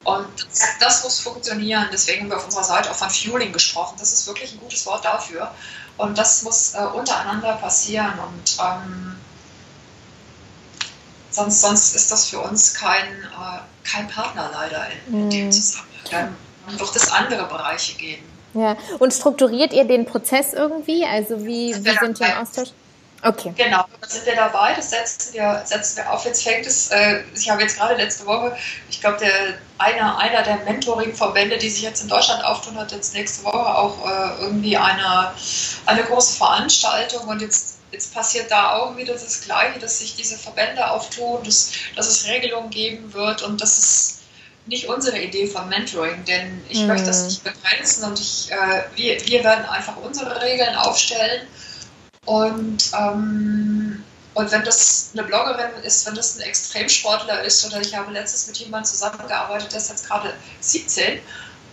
Und das, das, muss funktionieren. Deswegen haben wir auf unserer Seite auch von Fueling gesprochen. Das ist wirklich ein gutes Wort dafür. Und das muss äh, untereinander passieren. Und ähm, sonst, sonst ist das für uns kein, äh, kein Partner leider in, in dem mhm. Zusammenhang. Dann wird es andere Bereiche geben. Ja, und strukturiert ihr den Prozess irgendwie? Also wie, wie sind die im Austausch? Okay. Genau, da sind wir dabei, das setzen wir, setzen wir auf. Jetzt fängt es, äh, ich habe jetzt gerade letzte Woche, ich glaube, der, einer, einer der Mentoring-Verbände, die sich jetzt in Deutschland auftun, hat jetzt nächste Woche auch äh, irgendwie eine, eine große Veranstaltung und jetzt, jetzt passiert da auch wieder das Gleiche, dass sich diese Verbände auftun, dass, dass es Regelungen geben wird und das ist nicht unsere Idee von Mentoring, denn ich mhm. möchte das nicht begrenzen und ich, äh, wir, wir werden einfach unsere Regeln aufstellen und, ähm, und wenn das eine Bloggerin ist, wenn das ein Extremsportler ist, oder ich habe letztens mit jemandem zusammengearbeitet, der ist jetzt gerade 17,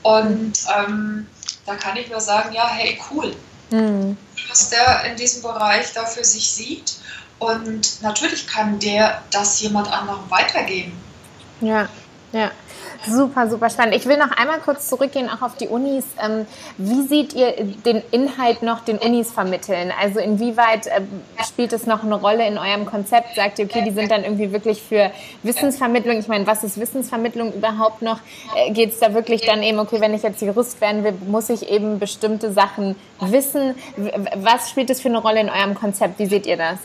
und ähm, da kann ich nur sagen, ja, hey, cool, mhm. was der in diesem Bereich da für sich sieht. Und natürlich kann der das jemand anderem weitergeben. Ja, ja. Super, super spannend. Ich will noch einmal kurz zurückgehen, auch auf die Unis. Ähm, wie seht ihr den Inhalt noch den Unis vermitteln? Also inwieweit äh, spielt es noch eine Rolle in eurem Konzept? Sagt ihr, okay, die sind dann irgendwie wirklich für Wissensvermittlung? Ich meine, was ist Wissensvermittlung überhaupt noch? Äh, Geht es da wirklich dann eben, okay, wenn ich jetzt Jurist werden will, muss ich eben bestimmte Sachen wissen? Was spielt es für eine Rolle in eurem Konzept? Wie seht ihr das?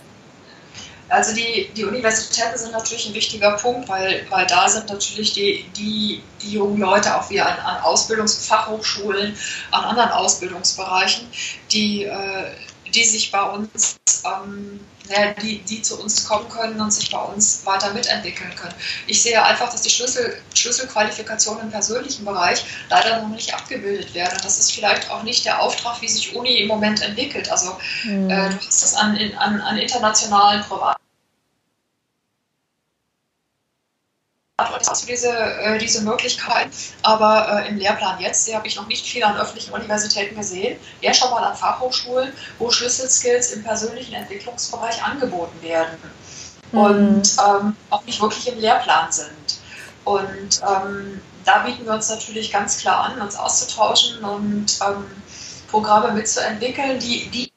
Also die, die Universitäten sind natürlich ein wichtiger Punkt, weil, weil da sind natürlich die, die, die jungen Leute auch wieder an, an Fachhochschulen, an anderen Ausbildungsbereichen, die, äh, die sich bei uns, ähm, ja, die, die zu uns kommen können und sich bei uns weiter mitentwickeln können. Ich sehe einfach, dass die Schlüssel, Schlüsselqualifikationen im persönlichen Bereich leider noch nicht abgebildet werden. Das ist vielleicht auch nicht der Auftrag, wie sich Uni im Moment entwickelt. Also mhm. äh, du hast das an, an, an internationalen Privat hast du diese, äh, diese Möglichkeit. Aber äh, im Lehrplan jetzt, habe ich noch nicht viel an öffentlichen Universitäten gesehen, eher schon mal an Fachhochschulen, wo Schlüsselskills im persönlichen Entwicklungsbereich angeboten werden mhm. und ähm, auch nicht wirklich im Lehrplan sind. Und ähm, da bieten wir uns natürlich ganz klar an, uns auszutauschen und ähm, Programme mitzuentwickeln, die, die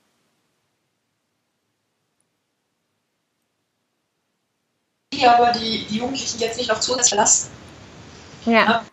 die aber die, die Jugendlichen jetzt nicht noch zusätzlich verlassen. Ja.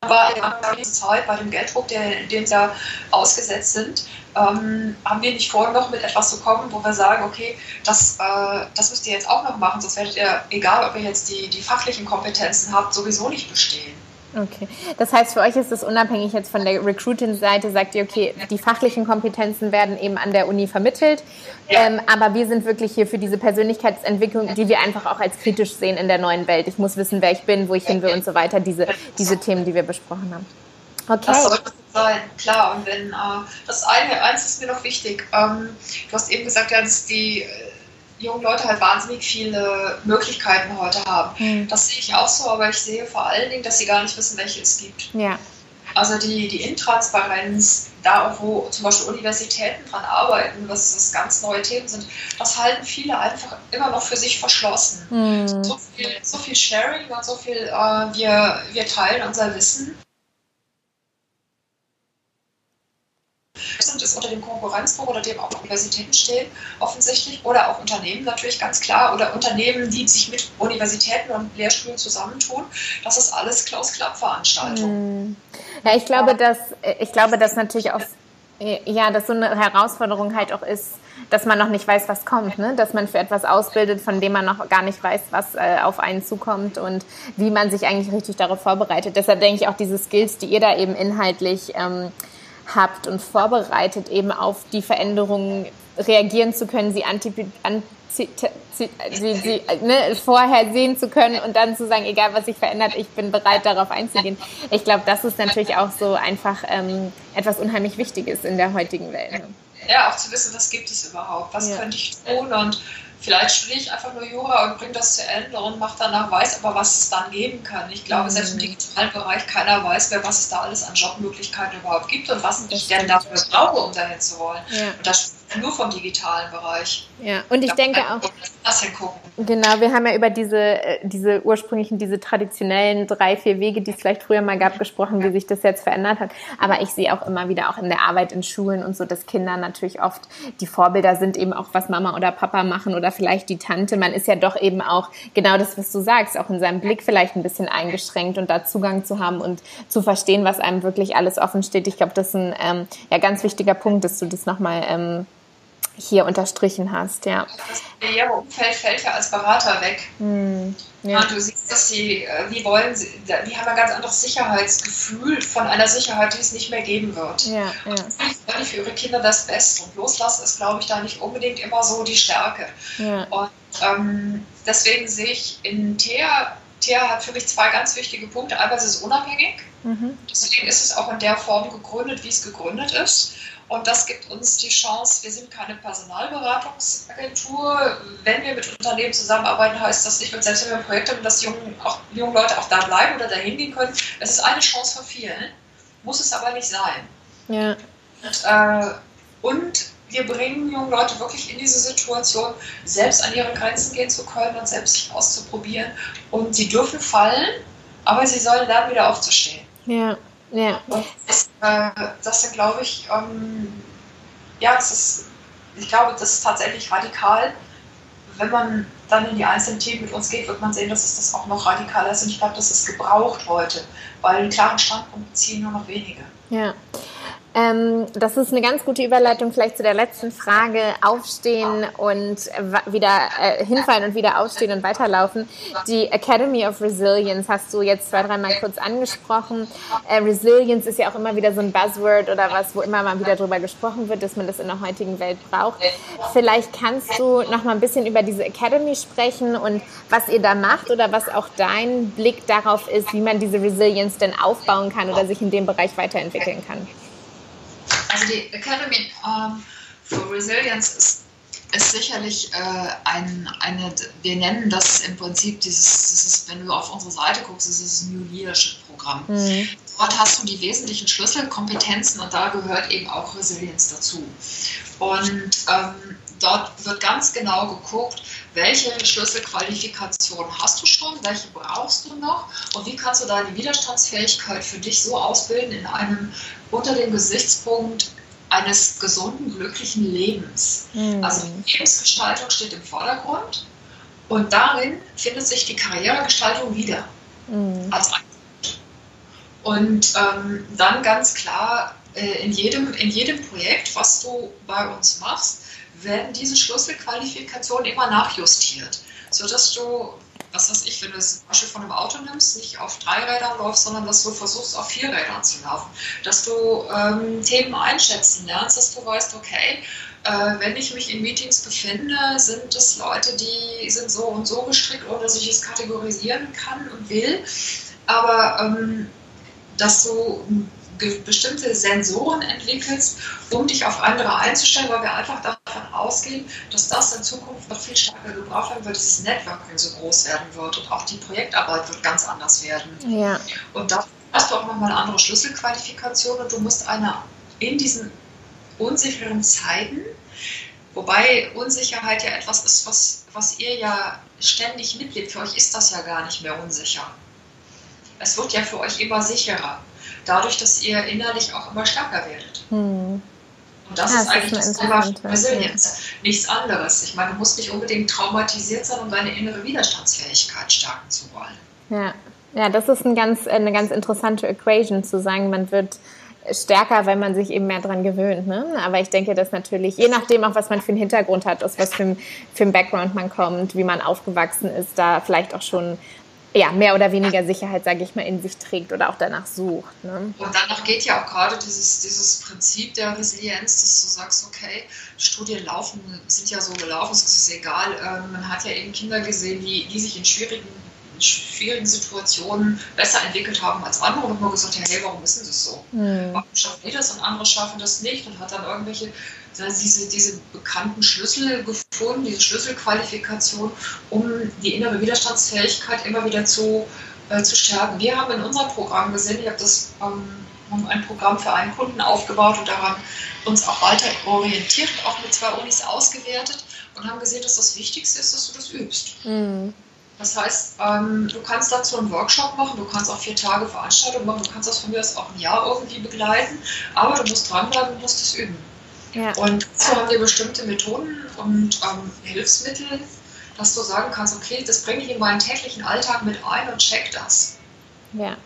Aber in der Zeit, bei dem Gelddruck, der, dem sie ausgesetzt sind, ähm, haben wir nicht vor, noch mit etwas zu kommen, wo wir sagen, okay, das, äh, das müsst ihr jetzt auch noch machen, sonst werdet ihr, egal ob ihr jetzt die, die fachlichen Kompetenzen habt, sowieso nicht bestehen. Okay. Das heißt, für euch ist es unabhängig jetzt von der Recruiting-Seite, sagt ihr, okay, die fachlichen Kompetenzen werden eben an der Uni vermittelt, ja. ähm, aber wir sind wirklich hier für diese Persönlichkeitsentwicklung, die wir einfach auch als kritisch sehen in der neuen Welt. Ich muss wissen, wer ich bin, wo ich hin will und so weiter, diese, diese Themen, die wir besprochen haben. Okay. Das sollte sein, klar. Und wenn äh, das eine, eins ist mir noch wichtig. Ähm, du hast eben gesagt, ja, dass die jungen Leute halt wahnsinnig viele Möglichkeiten heute haben. Mhm. Das sehe ich auch so, aber ich sehe vor allen Dingen, dass sie gar nicht wissen, welche es gibt. Ja. Also die, die Intransparenz, da wo zum Beispiel Universitäten dran arbeiten, was das ganz neue Themen sind, das halten viele einfach immer noch für sich verschlossen. Mhm. So, viel, so viel Sharing und so viel, äh, wir, wir teilen unser Wissen. Sind, ist unter dem Konkurrenzdruck, oder dem auch Universitäten stehen, offensichtlich, oder auch Unternehmen natürlich ganz klar, oder Unternehmen, die sich mit Universitäten und Lehrstühlen zusammentun. Das ist alles Klaus-Klapp-Veranstaltung. Hm. Ja, ich glaube, dass, ich glaube, dass natürlich auch, ja, dass so eine Herausforderung halt auch ist, dass man noch nicht weiß, was kommt, ne? dass man für etwas ausbildet, von dem man noch gar nicht weiß, was äh, auf einen zukommt und wie man sich eigentlich richtig darauf vorbereitet. Deshalb denke ich auch diese Skills, die ihr da eben inhaltlich ähm, habt und vorbereitet, eben auf die Veränderungen reagieren zu können, sie, antipi, anti, sie, sie ne, vorher sehen zu können und dann zu sagen, egal was sich verändert, ich bin bereit, darauf einzugehen. Ich glaube, das ist natürlich auch so einfach ähm, etwas unheimlich Wichtiges in der heutigen Welt. Ne? Ja, auch zu wissen, was gibt es überhaupt, was ja. könnte ich tun und Vielleicht studiere ich einfach nur Jura und bringe das zu Ende und mache danach weiß aber, was es dann geben kann. Ich glaube, selbst im mhm. digitalen Bereich keiner weiß mehr, was es da alles an Jobmöglichkeiten überhaupt gibt und was ich denn dafür brauche, um dahin zu wollen. Ja. Und das nur vom digitalen Bereich. Ja, und ich da denke auch. Das hingucken. Genau, wir haben ja über diese, äh, diese ursprünglichen, diese traditionellen drei, vier Wege, die es vielleicht früher mal gab, gesprochen, wie sich das jetzt verändert hat. Aber ich sehe auch immer wieder auch in der Arbeit in Schulen und so, dass Kinder natürlich oft die Vorbilder sind, eben auch was Mama oder Papa machen oder vielleicht die Tante. Man ist ja doch eben auch genau das, was du sagst, auch in seinem Blick vielleicht ein bisschen eingeschränkt und da Zugang zu haben und zu verstehen, was einem wirklich alles offen steht. Ich glaube, das ist ein ähm, ja, ganz wichtiger Punkt, dass du das nochmal ähm, hier unterstrichen hast, ja. Das Karriereumfeld fällt ja als Berater weg. Hm, ja. Du siehst, dass sie, äh, die wollen, die haben ein ganz anderes Sicherheitsgefühl von einer Sicherheit, die es nicht mehr geben wird. Ja, ja. Und wollen für ihre Kinder das Beste. Und loslassen ist, glaube ich, da nicht unbedingt immer so die Stärke. Ja. Und ähm, deswegen sehe ich in TEA, TEA hat für mich zwei ganz wichtige Punkte. Einmal ist es unabhängig. Mhm. Deswegen ist es auch in der Form gegründet, wie es gegründet ist. Und das gibt uns die Chance, wir sind keine Personalberatungsagentur. Wenn wir mit Unternehmen zusammenarbeiten, heißt das nicht, selbst wenn wir ein Projekt haben, dass jungen, auch, die jungen Leute auch da bleiben oder da hingehen können. Es ist eine Chance von vielen, muss es aber nicht sein. Ja. Und, äh, und wir bringen junge Leute wirklich in diese Situation, selbst an ihre Grenzen gehen zu können und selbst sich auszuprobieren. Und sie dürfen fallen, aber sie sollen lernen, wieder aufzustehen. Ja. Ja. Und das, äh, das glaube ich, ähm, ja, das ist, ich glaube, das ist tatsächlich radikal. Wenn man dann in die einzelnen Themen mit uns geht, wird man sehen, dass es das auch noch radikaler ist. Und ich glaube, das ist gebraucht heute, weil einen klaren Standpunkt ziehen nur noch wenige. Ja. Ähm, das ist eine ganz gute Überleitung vielleicht zu der letzten Frage. Aufstehen und wieder äh, hinfallen und wieder aufstehen und weiterlaufen. Die Academy of Resilience hast du jetzt zwei, dreimal kurz angesprochen. Äh, Resilience ist ja auch immer wieder so ein Buzzword oder was, wo immer mal wieder drüber gesprochen wird, dass man das in der heutigen Welt braucht. Vielleicht kannst du noch mal ein bisschen über diese Academy sprechen und was ihr da macht oder was auch dein Blick darauf ist, wie man diese Resilience denn aufbauen kann oder sich in dem Bereich weiterentwickeln kann. Also die Academy um, for Resilience ist, ist sicherlich äh, ein, eine, wir nennen das im Prinzip dieses, dieses, wenn du auf unsere Seite guckst, ist das New Leadership Programm. Mhm. Dort hast du die wesentlichen Schlüsselkompetenzen und da gehört eben auch Resilienz dazu. Und ähm, dort wird ganz genau geguckt, welche Schlüsselqualifikation hast du schon, welche brauchst du noch und wie kannst du deine Widerstandsfähigkeit für dich so ausbilden in einem unter dem Gesichtspunkt eines gesunden, glücklichen Lebens. Mhm. Also Lebensgestaltung steht im Vordergrund und darin findet sich die Karrieregestaltung wieder mhm. als Und ähm, dann ganz klar, in, jedem, in jedem Projekt, was du bei uns machst, werden diese Schlüsselqualifikationen immer nachjustiert, sodass du, was weiß ich, wenn du das Beispiel von einem Auto nimmst, nicht auf drei Rädern läufst, sondern dass du versuchst, auf vier Rädern zu laufen, dass du ähm, Themen einschätzen lernst, dass du weißt, okay, äh, wenn ich mich in Meetings befinde, sind es Leute, die sind so und so gestrickt, ohne dass ich es kategorisieren kann und will, aber ähm, dass du bestimmte Sensoren entwickelst, um dich auf andere einzustellen, weil wir einfach davon ausgehen, dass das in Zukunft noch viel stärker gebraucht werden wird, dieses Networking so groß werden wird und auch die Projektarbeit wird ganz anders werden. Ja. Und da hast du auch nochmal eine andere Schlüsselqualifikation und du musst eine in diesen unsicheren Zeiten, wobei Unsicherheit ja etwas ist, was, was ihr ja ständig mitlebt, für euch ist das ja gar nicht mehr unsicher. Es wird ja für euch immer sicherer dadurch, dass ihr innerlich auch immer stärker werdet. Hm. Und das ja, ist eigentlich das Thema Resilienz. Nichts anderes. Ich meine, du musst nicht unbedingt traumatisiert sein, um deine innere Widerstandsfähigkeit stärken zu wollen. Ja, ja das ist ein ganz, eine ganz interessante Equation zu sagen, man wird stärker, weil man sich eben mehr daran gewöhnt. Ne? Aber ich denke, dass natürlich, je nachdem auch, was man für einen Hintergrund hat, aus was für, für ein Background man kommt, wie man aufgewachsen ist, da vielleicht auch schon ja, mehr oder weniger Sicherheit, sage ich mal, in sich trägt oder auch danach sucht. Ne? Und danach geht ja auch gerade dieses, dieses Prinzip der Resilienz, dass du sagst, okay, Studien laufen, sind ja so gelaufen, es ist egal. Ähm, man hat ja eben Kinder gesehen, die, die sich in schwierigen, in schwierigen Situationen besser entwickelt haben als andere und man gesagt, ja, hey, warum ist denn das so? Mhm. Warum schaffen die das und andere schaffen das nicht und hat dann irgendwelche diese, diese bekannten Schlüssel gefunden, diese Schlüsselqualifikation, um die innere Widerstandsfähigkeit immer wieder zu, äh, zu stärken. Wir haben in unserem Programm gesehen, ich habe das ähm, ein Programm für einen Kunden aufgebaut und daran uns auch weiter orientiert und auch mit zwei Unis ausgewertet und haben gesehen, dass das Wichtigste ist, dass du das übst. Mhm. Das heißt, ähm, du kannst dazu einen Workshop machen, du kannst auch vier Tage Veranstaltung machen, du kannst das von mir aus auch ein Jahr irgendwie begleiten, aber du musst dranbleiben und musst es üben. Ja. Und so haben wir bestimmte Methoden und ähm, Hilfsmittel, dass du sagen kannst, okay, das bringe ich in meinen täglichen Alltag mit ein und check das. Ja.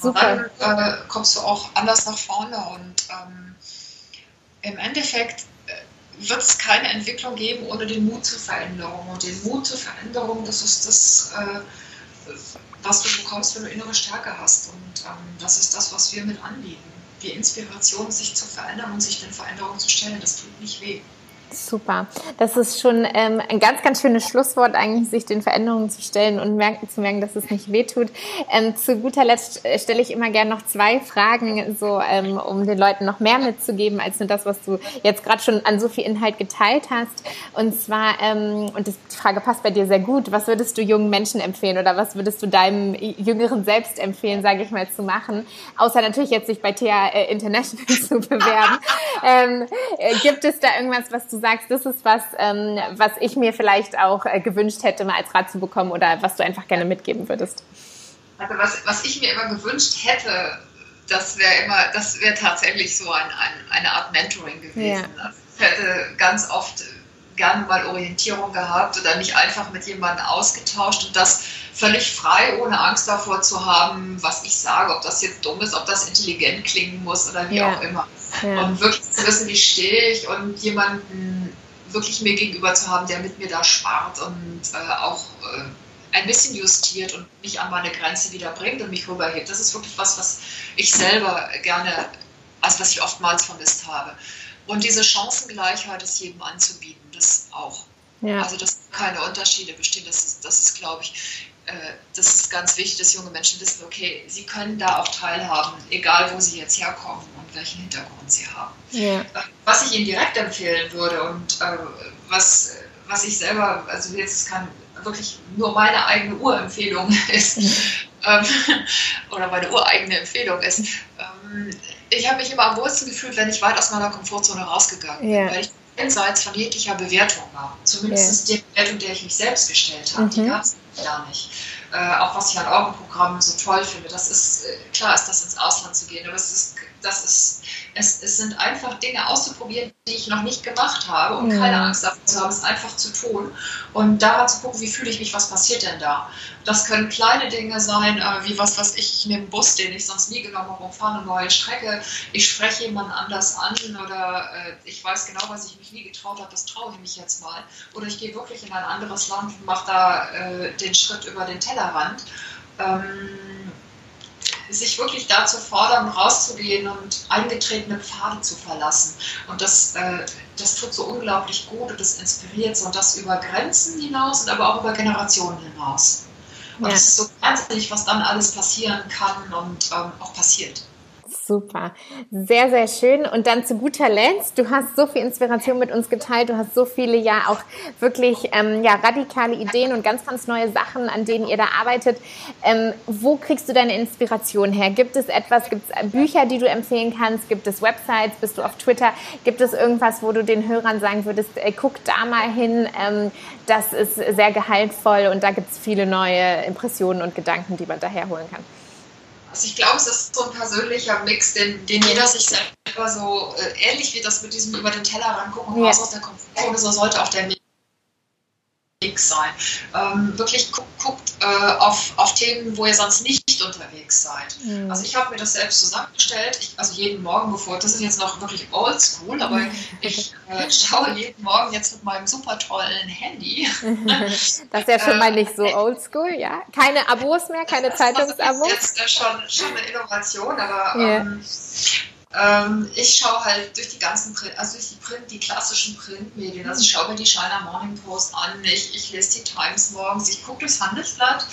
Super. Und dann äh, kommst du auch anders nach vorne und ähm, im Endeffekt wird es keine Entwicklung geben ohne den Mut zur Veränderung. Und den Mut zur Veränderung, das ist das, äh, was du bekommst, wenn du innere Stärke hast. Und ähm, das ist das, was wir mit anbieten die Inspiration, sich zu verändern und sich den Veränderungen zu stellen, das tut nicht weh. Super. Das ist schon ähm, ein ganz, ganz schönes Schlusswort, eigentlich sich den Veränderungen zu stellen und merken, zu merken, dass es nicht wehtut. Ähm, zu guter Letzt äh, stelle ich immer gerne noch zwei Fragen, so ähm, um den Leuten noch mehr mitzugeben, als nur das, was du jetzt gerade schon an so viel Inhalt geteilt hast. Und zwar, ähm, und die Frage passt bei dir sehr gut, was würdest du jungen Menschen empfehlen oder was würdest du deinem jüngeren Selbst empfehlen, sage ich mal, zu machen? Außer natürlich jetzt sich bei THA äh, International zu bewerben. Ähm, äh, gibt es da irgendwas, was du sagst, das ist was, ähm, was ich mir vielleicht auch äh, gewünscht hätte, mal als Rat zu bekommen oder was du einfach gerne mitgeben würdest? Also was, was ich mir immer gewünscht hätte, das wäre immer, das wäre tatsächlich so ein, ein, eine Art Mentoring gewesen. Ja. Also ich hätte ganz oft gerne mal Orientierung gehabt oder mich einfach mit jemandem ausgetauscht und das völlig frei, ohne Angst davor zu haben, was ich sage, ob das jetzt dumm ist, ob das intelligent klingen muss oder wie ja. auch immer. Ja. Und wirklich zu wissen, wie stehe ich und jemanden wirklich mir gegenüber zu haben, der mit mir da spart und äh, auch äh, ein bisschen justiert und mich an meine Grenze wieder bringt und mich rüberhebt. Das ist wirklich was, was ich selber gerne, also was ich oftmals vermisst habe. Und diese Chancengleichheit ist jedem anzubieten, das auch. Ja. Also, dass keine Unterschiede bestehen, das ist, das ist glaube ich, äh, das ist ganz wichtig, dass junge Menschen wissen, okay, sie können da auch teilhaben, egal wo sie jetzt herkommen und welchen Hintergrund sie haben. Ja. Äh, was ich Ihnen direkt empfehlen würde und äh, was, was ich selber, also jetzt kann wirklich nur meine eigene Urempfehlung ist, ähm, oder meine ureigene Empfehlung ist, ähm, ich habe mich immer am wohlsten gefühlt, wenn ich weit aus meiner Komfortzone rausgegangen bin, ja. weil ich jenseits von jeglicher Bewertung war. Zumindest ja. die Bewertung, der ich mich selbst gestellt habe, mhm. die gab es gar nicht. Äh, auch was ich an eurem Programm so toll finde, das ist, äh, klar ist das ins Ausland zu gehen, aber es ist, das ist es, es, sind einfach Dinge auszuprobieren, die ich noch nicht gemacht habe und ja. keine Angst davor zu haben, es einfach zu tun und daran zu gucken, wie fühle ich mich, was passiert denn da. Das können kleine Dinge sein, äh, wie was, was ich, ich nehme einen Bus, den ich sonst nie genommen habe und fahre eine neue Strecke, ich spreche jemanden anders an oder äh, ich weiß genau, was ich mich nie getraut habe, das traue ich mich jetzt mal. Oder ich gehe wirklich in ein anderes Land und mache da äh, den Schritt über den Tellerrand. Ähm, sich wirklich dazu fordern, rauszugehen und eingetretene Pfade zu verlassen. Und das, äh, das tut so unglaublich gut und das inspiriert so und das über Grenzen hinaus und aber auch über Generationen hinaus. Und es ja. ist so wahnsinnig, was dann alles passieren kann und ähm, auch passiert. Super. Sehr, sehr schön. Und dann zu guter Letzt, du hast so viel Inspiration mit uns geteilt. Du hast so viele ja auch wirklich ähm, ja, radikale Ideen und ganz, ganz neue Sachen, an denen ihr da arbeitet. Ähm, wo kriegst du deine Inspiration her? Gibt es etwas, gibt es Bücher, die du empfehlen kannst? Gibt es Websites? Bist du auf Twitter? Gibt es irgendwas, wo du den Hörern sagen würdest, ey, guck da mal hin, ähm, das ist sehr gehaltvoll und da gibt es viele neue Impressionen und Gedanken, die man daher holen kann? Also ich glaube, es ist so ein persönlicher Mix, den, den jeder sich selber so äh, ähnlich wie das mit diesem über den Teller rangucken, ja. raus aus der Komfortzone, so sollte auch der unterwegs sein. Ähm, wirklich guckt, guckt äh, auf, auf Themen, wo ihr sonst nicht unterwegs seid. Mhm. Also ich habe mir das selbst zusammengestellt, ich, also jeden Morgen bevor, das ist jetzt noch wirklich oldschool, aber mhm. ich äh, schaue jeden Morgen jetzt mit meinem super tollen Handy. das ist ja schon mal nicht so oldschool, ja? Keine Abos mehr, keine Zeitungsabos? Das ist jetzt schon, schon eine Innovation, aber yeah. ähm, ähm, ich schaue halt durch die ganzen Print, also durch die Print, die klassischen Printmedien. Also ich schaue mir die China Morning Post an, ich, ich lese die Times morgens, ich gucke durchs Handelsblatt.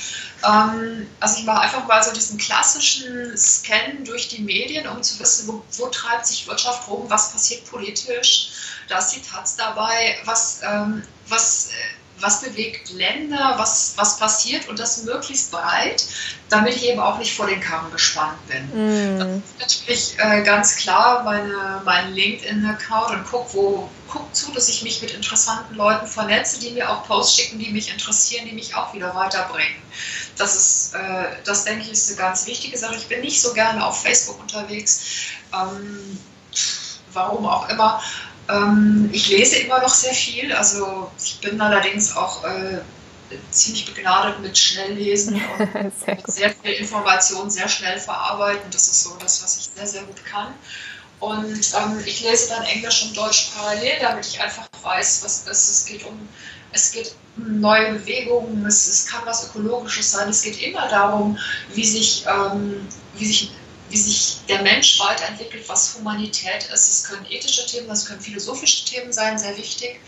Ähm, also ich mache einfach mal so diesen klassischen Scan durch die Medien, um zu wissen, wo, wo treibt sich Wirtschaft rum, was passiert politisch. Da ist die Taz dabei, was, ähm, was äh, was bewegt Länder, was, was passiert und das möglichst breit, damit ich eben auch nicht vor den Karren gespannt bin. Mm. Ist natürlich äh, ganz klar meine, mein LinkedIn-Account und guck, wo, guck zu, dass ich mich mit interessanten Leuten vernetze, die mir auch Posts schicken, die mich interessieren, die mich auch wieder weiterbringen. Das ist, äh, das denke ich, ist eine ganz wichtige Sache. Ich bin nicht so gerne auf Facebook unterwegs. Ähm, warum auch immer. Ähm, ich lese immer noch sehr viel, also ich bin allerdings auch äh, ziemlich begnadet mit Schnelllesen und sehr, sehr viel Information sehr schnell verarbeiten. Das ist so das, was ich sehr, sehr gut kann. Und ähm, ich lese dann Englisch und Deutsch parallel, damit ich einfach weiß, was es, es geht um. Es geht um neue Bewegungen, es, es kann was Ökologisches sein. Es geht immer darum, wie sich, ähm, wie sich wie sich der Mensch weiterentwickelt, was Humanität ist. Es können ethische Themen, es können philosophische Themen sein, sehr wichtig.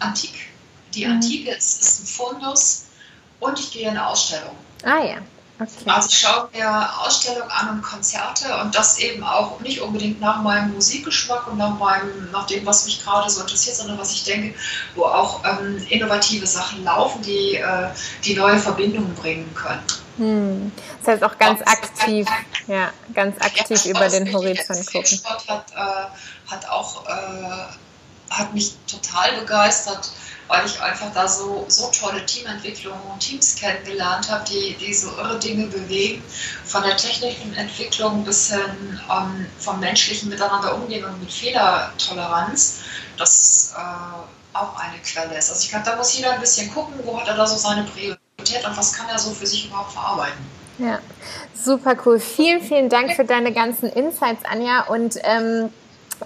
Antik, die mhm. Antike ist, ist ein Fundus und ich gehe in eine Ausstellung. Ah ja. Okay. Also ich schaue mir Ausstellungen an und Konzerte und das eben auch nicht unbedingt nach meinem Musikgeschmack und nach, meinem, nach dem, was mich gerade so interessiert, sondern was ich denke, wo auch ähm, innovative Sachen laufen, die, äh, die neue Verbindungen bringen können. Hm. Das heißt auch ganz aktiv, ja, ganz aktiv ja, über den Horizont gucken. Hat, äh, hat auch äh, hat mich total begeistert, weil ich einfach da so, so tolle Teamentwicklungen und Teams kennengelernt habe, die, die so irre Dinge bewegen, von der technischen Entwicklung bis hin ähm, vom menschlichen Miteinander umgehen und mit Fehlertoleranz, das äh, auch eine Quelle ist. Also ich glaube, da muss jeder ein bisschen gucken, wo hat er da so seine Priorität und was kann er so für sich überhaupt verarbeiten. Ja, super cool. Vielen, vielen Dank für deine ganzen Insights, Anja. Und ähm, äh,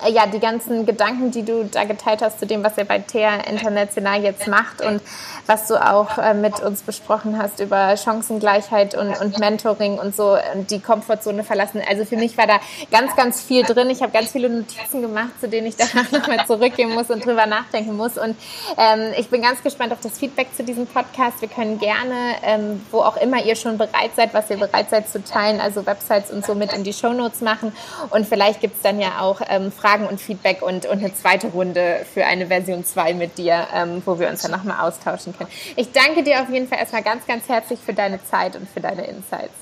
ja, die ganzen Gedanken, die du da geteilt hast zu dem, was ihr bei TEA International jetzt macht und was du auch äh, mit uns besprochen hast über Chancengleichheit und, und Mentoring und so und die Komfortzone verlassen. Also für mich war da ganz, ganz viel drin. Ich habe ganz viele Notizen gemacht, zu denen ich danach nochmal zurückgehen muss und drüber nachdenken muss. Und ähm, ich bin ganz gespannt auf das Feedback zu diesem Podcast. Wir können gerne, ähm, wo auch immer ihr schon bereit seid, was ihr bereit seid zu teilen, also Websites und so mit in die Shownotes machen. Und vielleicht gibt es dann ja auch ähm, Fragen und Feedback und, und eine zweite Runde für eine Version 2 mit dir, ähm, wo wir uns dann nochmal austauschen können. Ich danke dir auf jeden Fall erstmal ganz, ganz herzlich für deine Zeit und für deine Insights.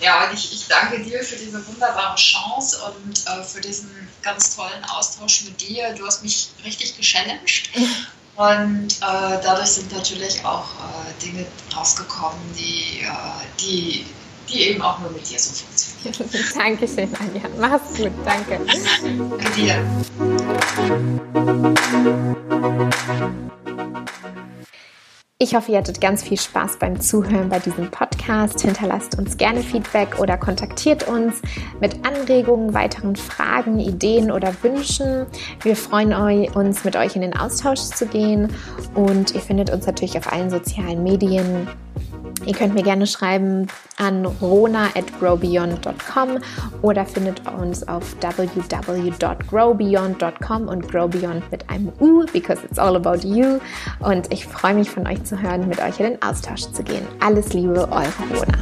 Ja, und ich, ich danke dir für diese wunderbare Chance und äh, für diesen ganz tollen Austausch mit dir. Du hast mich richtig gechallenged. Und äh, dadurch sind natürlich auch äh, Dinge rausgekommen, die, äh, die, die eben auch nur mit dir so funktionieren. Dankeschön, Anja. Mach's gut. Danke. Danke dir. Ich hoffe, ihr hattet ganz viel Spaß beim Zuhören bei diesem Podcast. Hinterlasst uns gerne Feedback oder kontaktiert uns mit Anregungen, weiteren Fragen, Ideen oder Wünschen. Wir freuen uns, mit euch in den Austausch zu gehen und ihr findet uns natürlich auf allen sozialen Medien Ihr könnt mir gerne schreiben an rona at growbeyond.com oder findet uns auf www.growbeyond.com und growbeyond mit einem U, because it's all about you. Und ich freue mich von euch zu hören, mit euch in den Austausch zu gehen. Alles Liebe, eure Rona.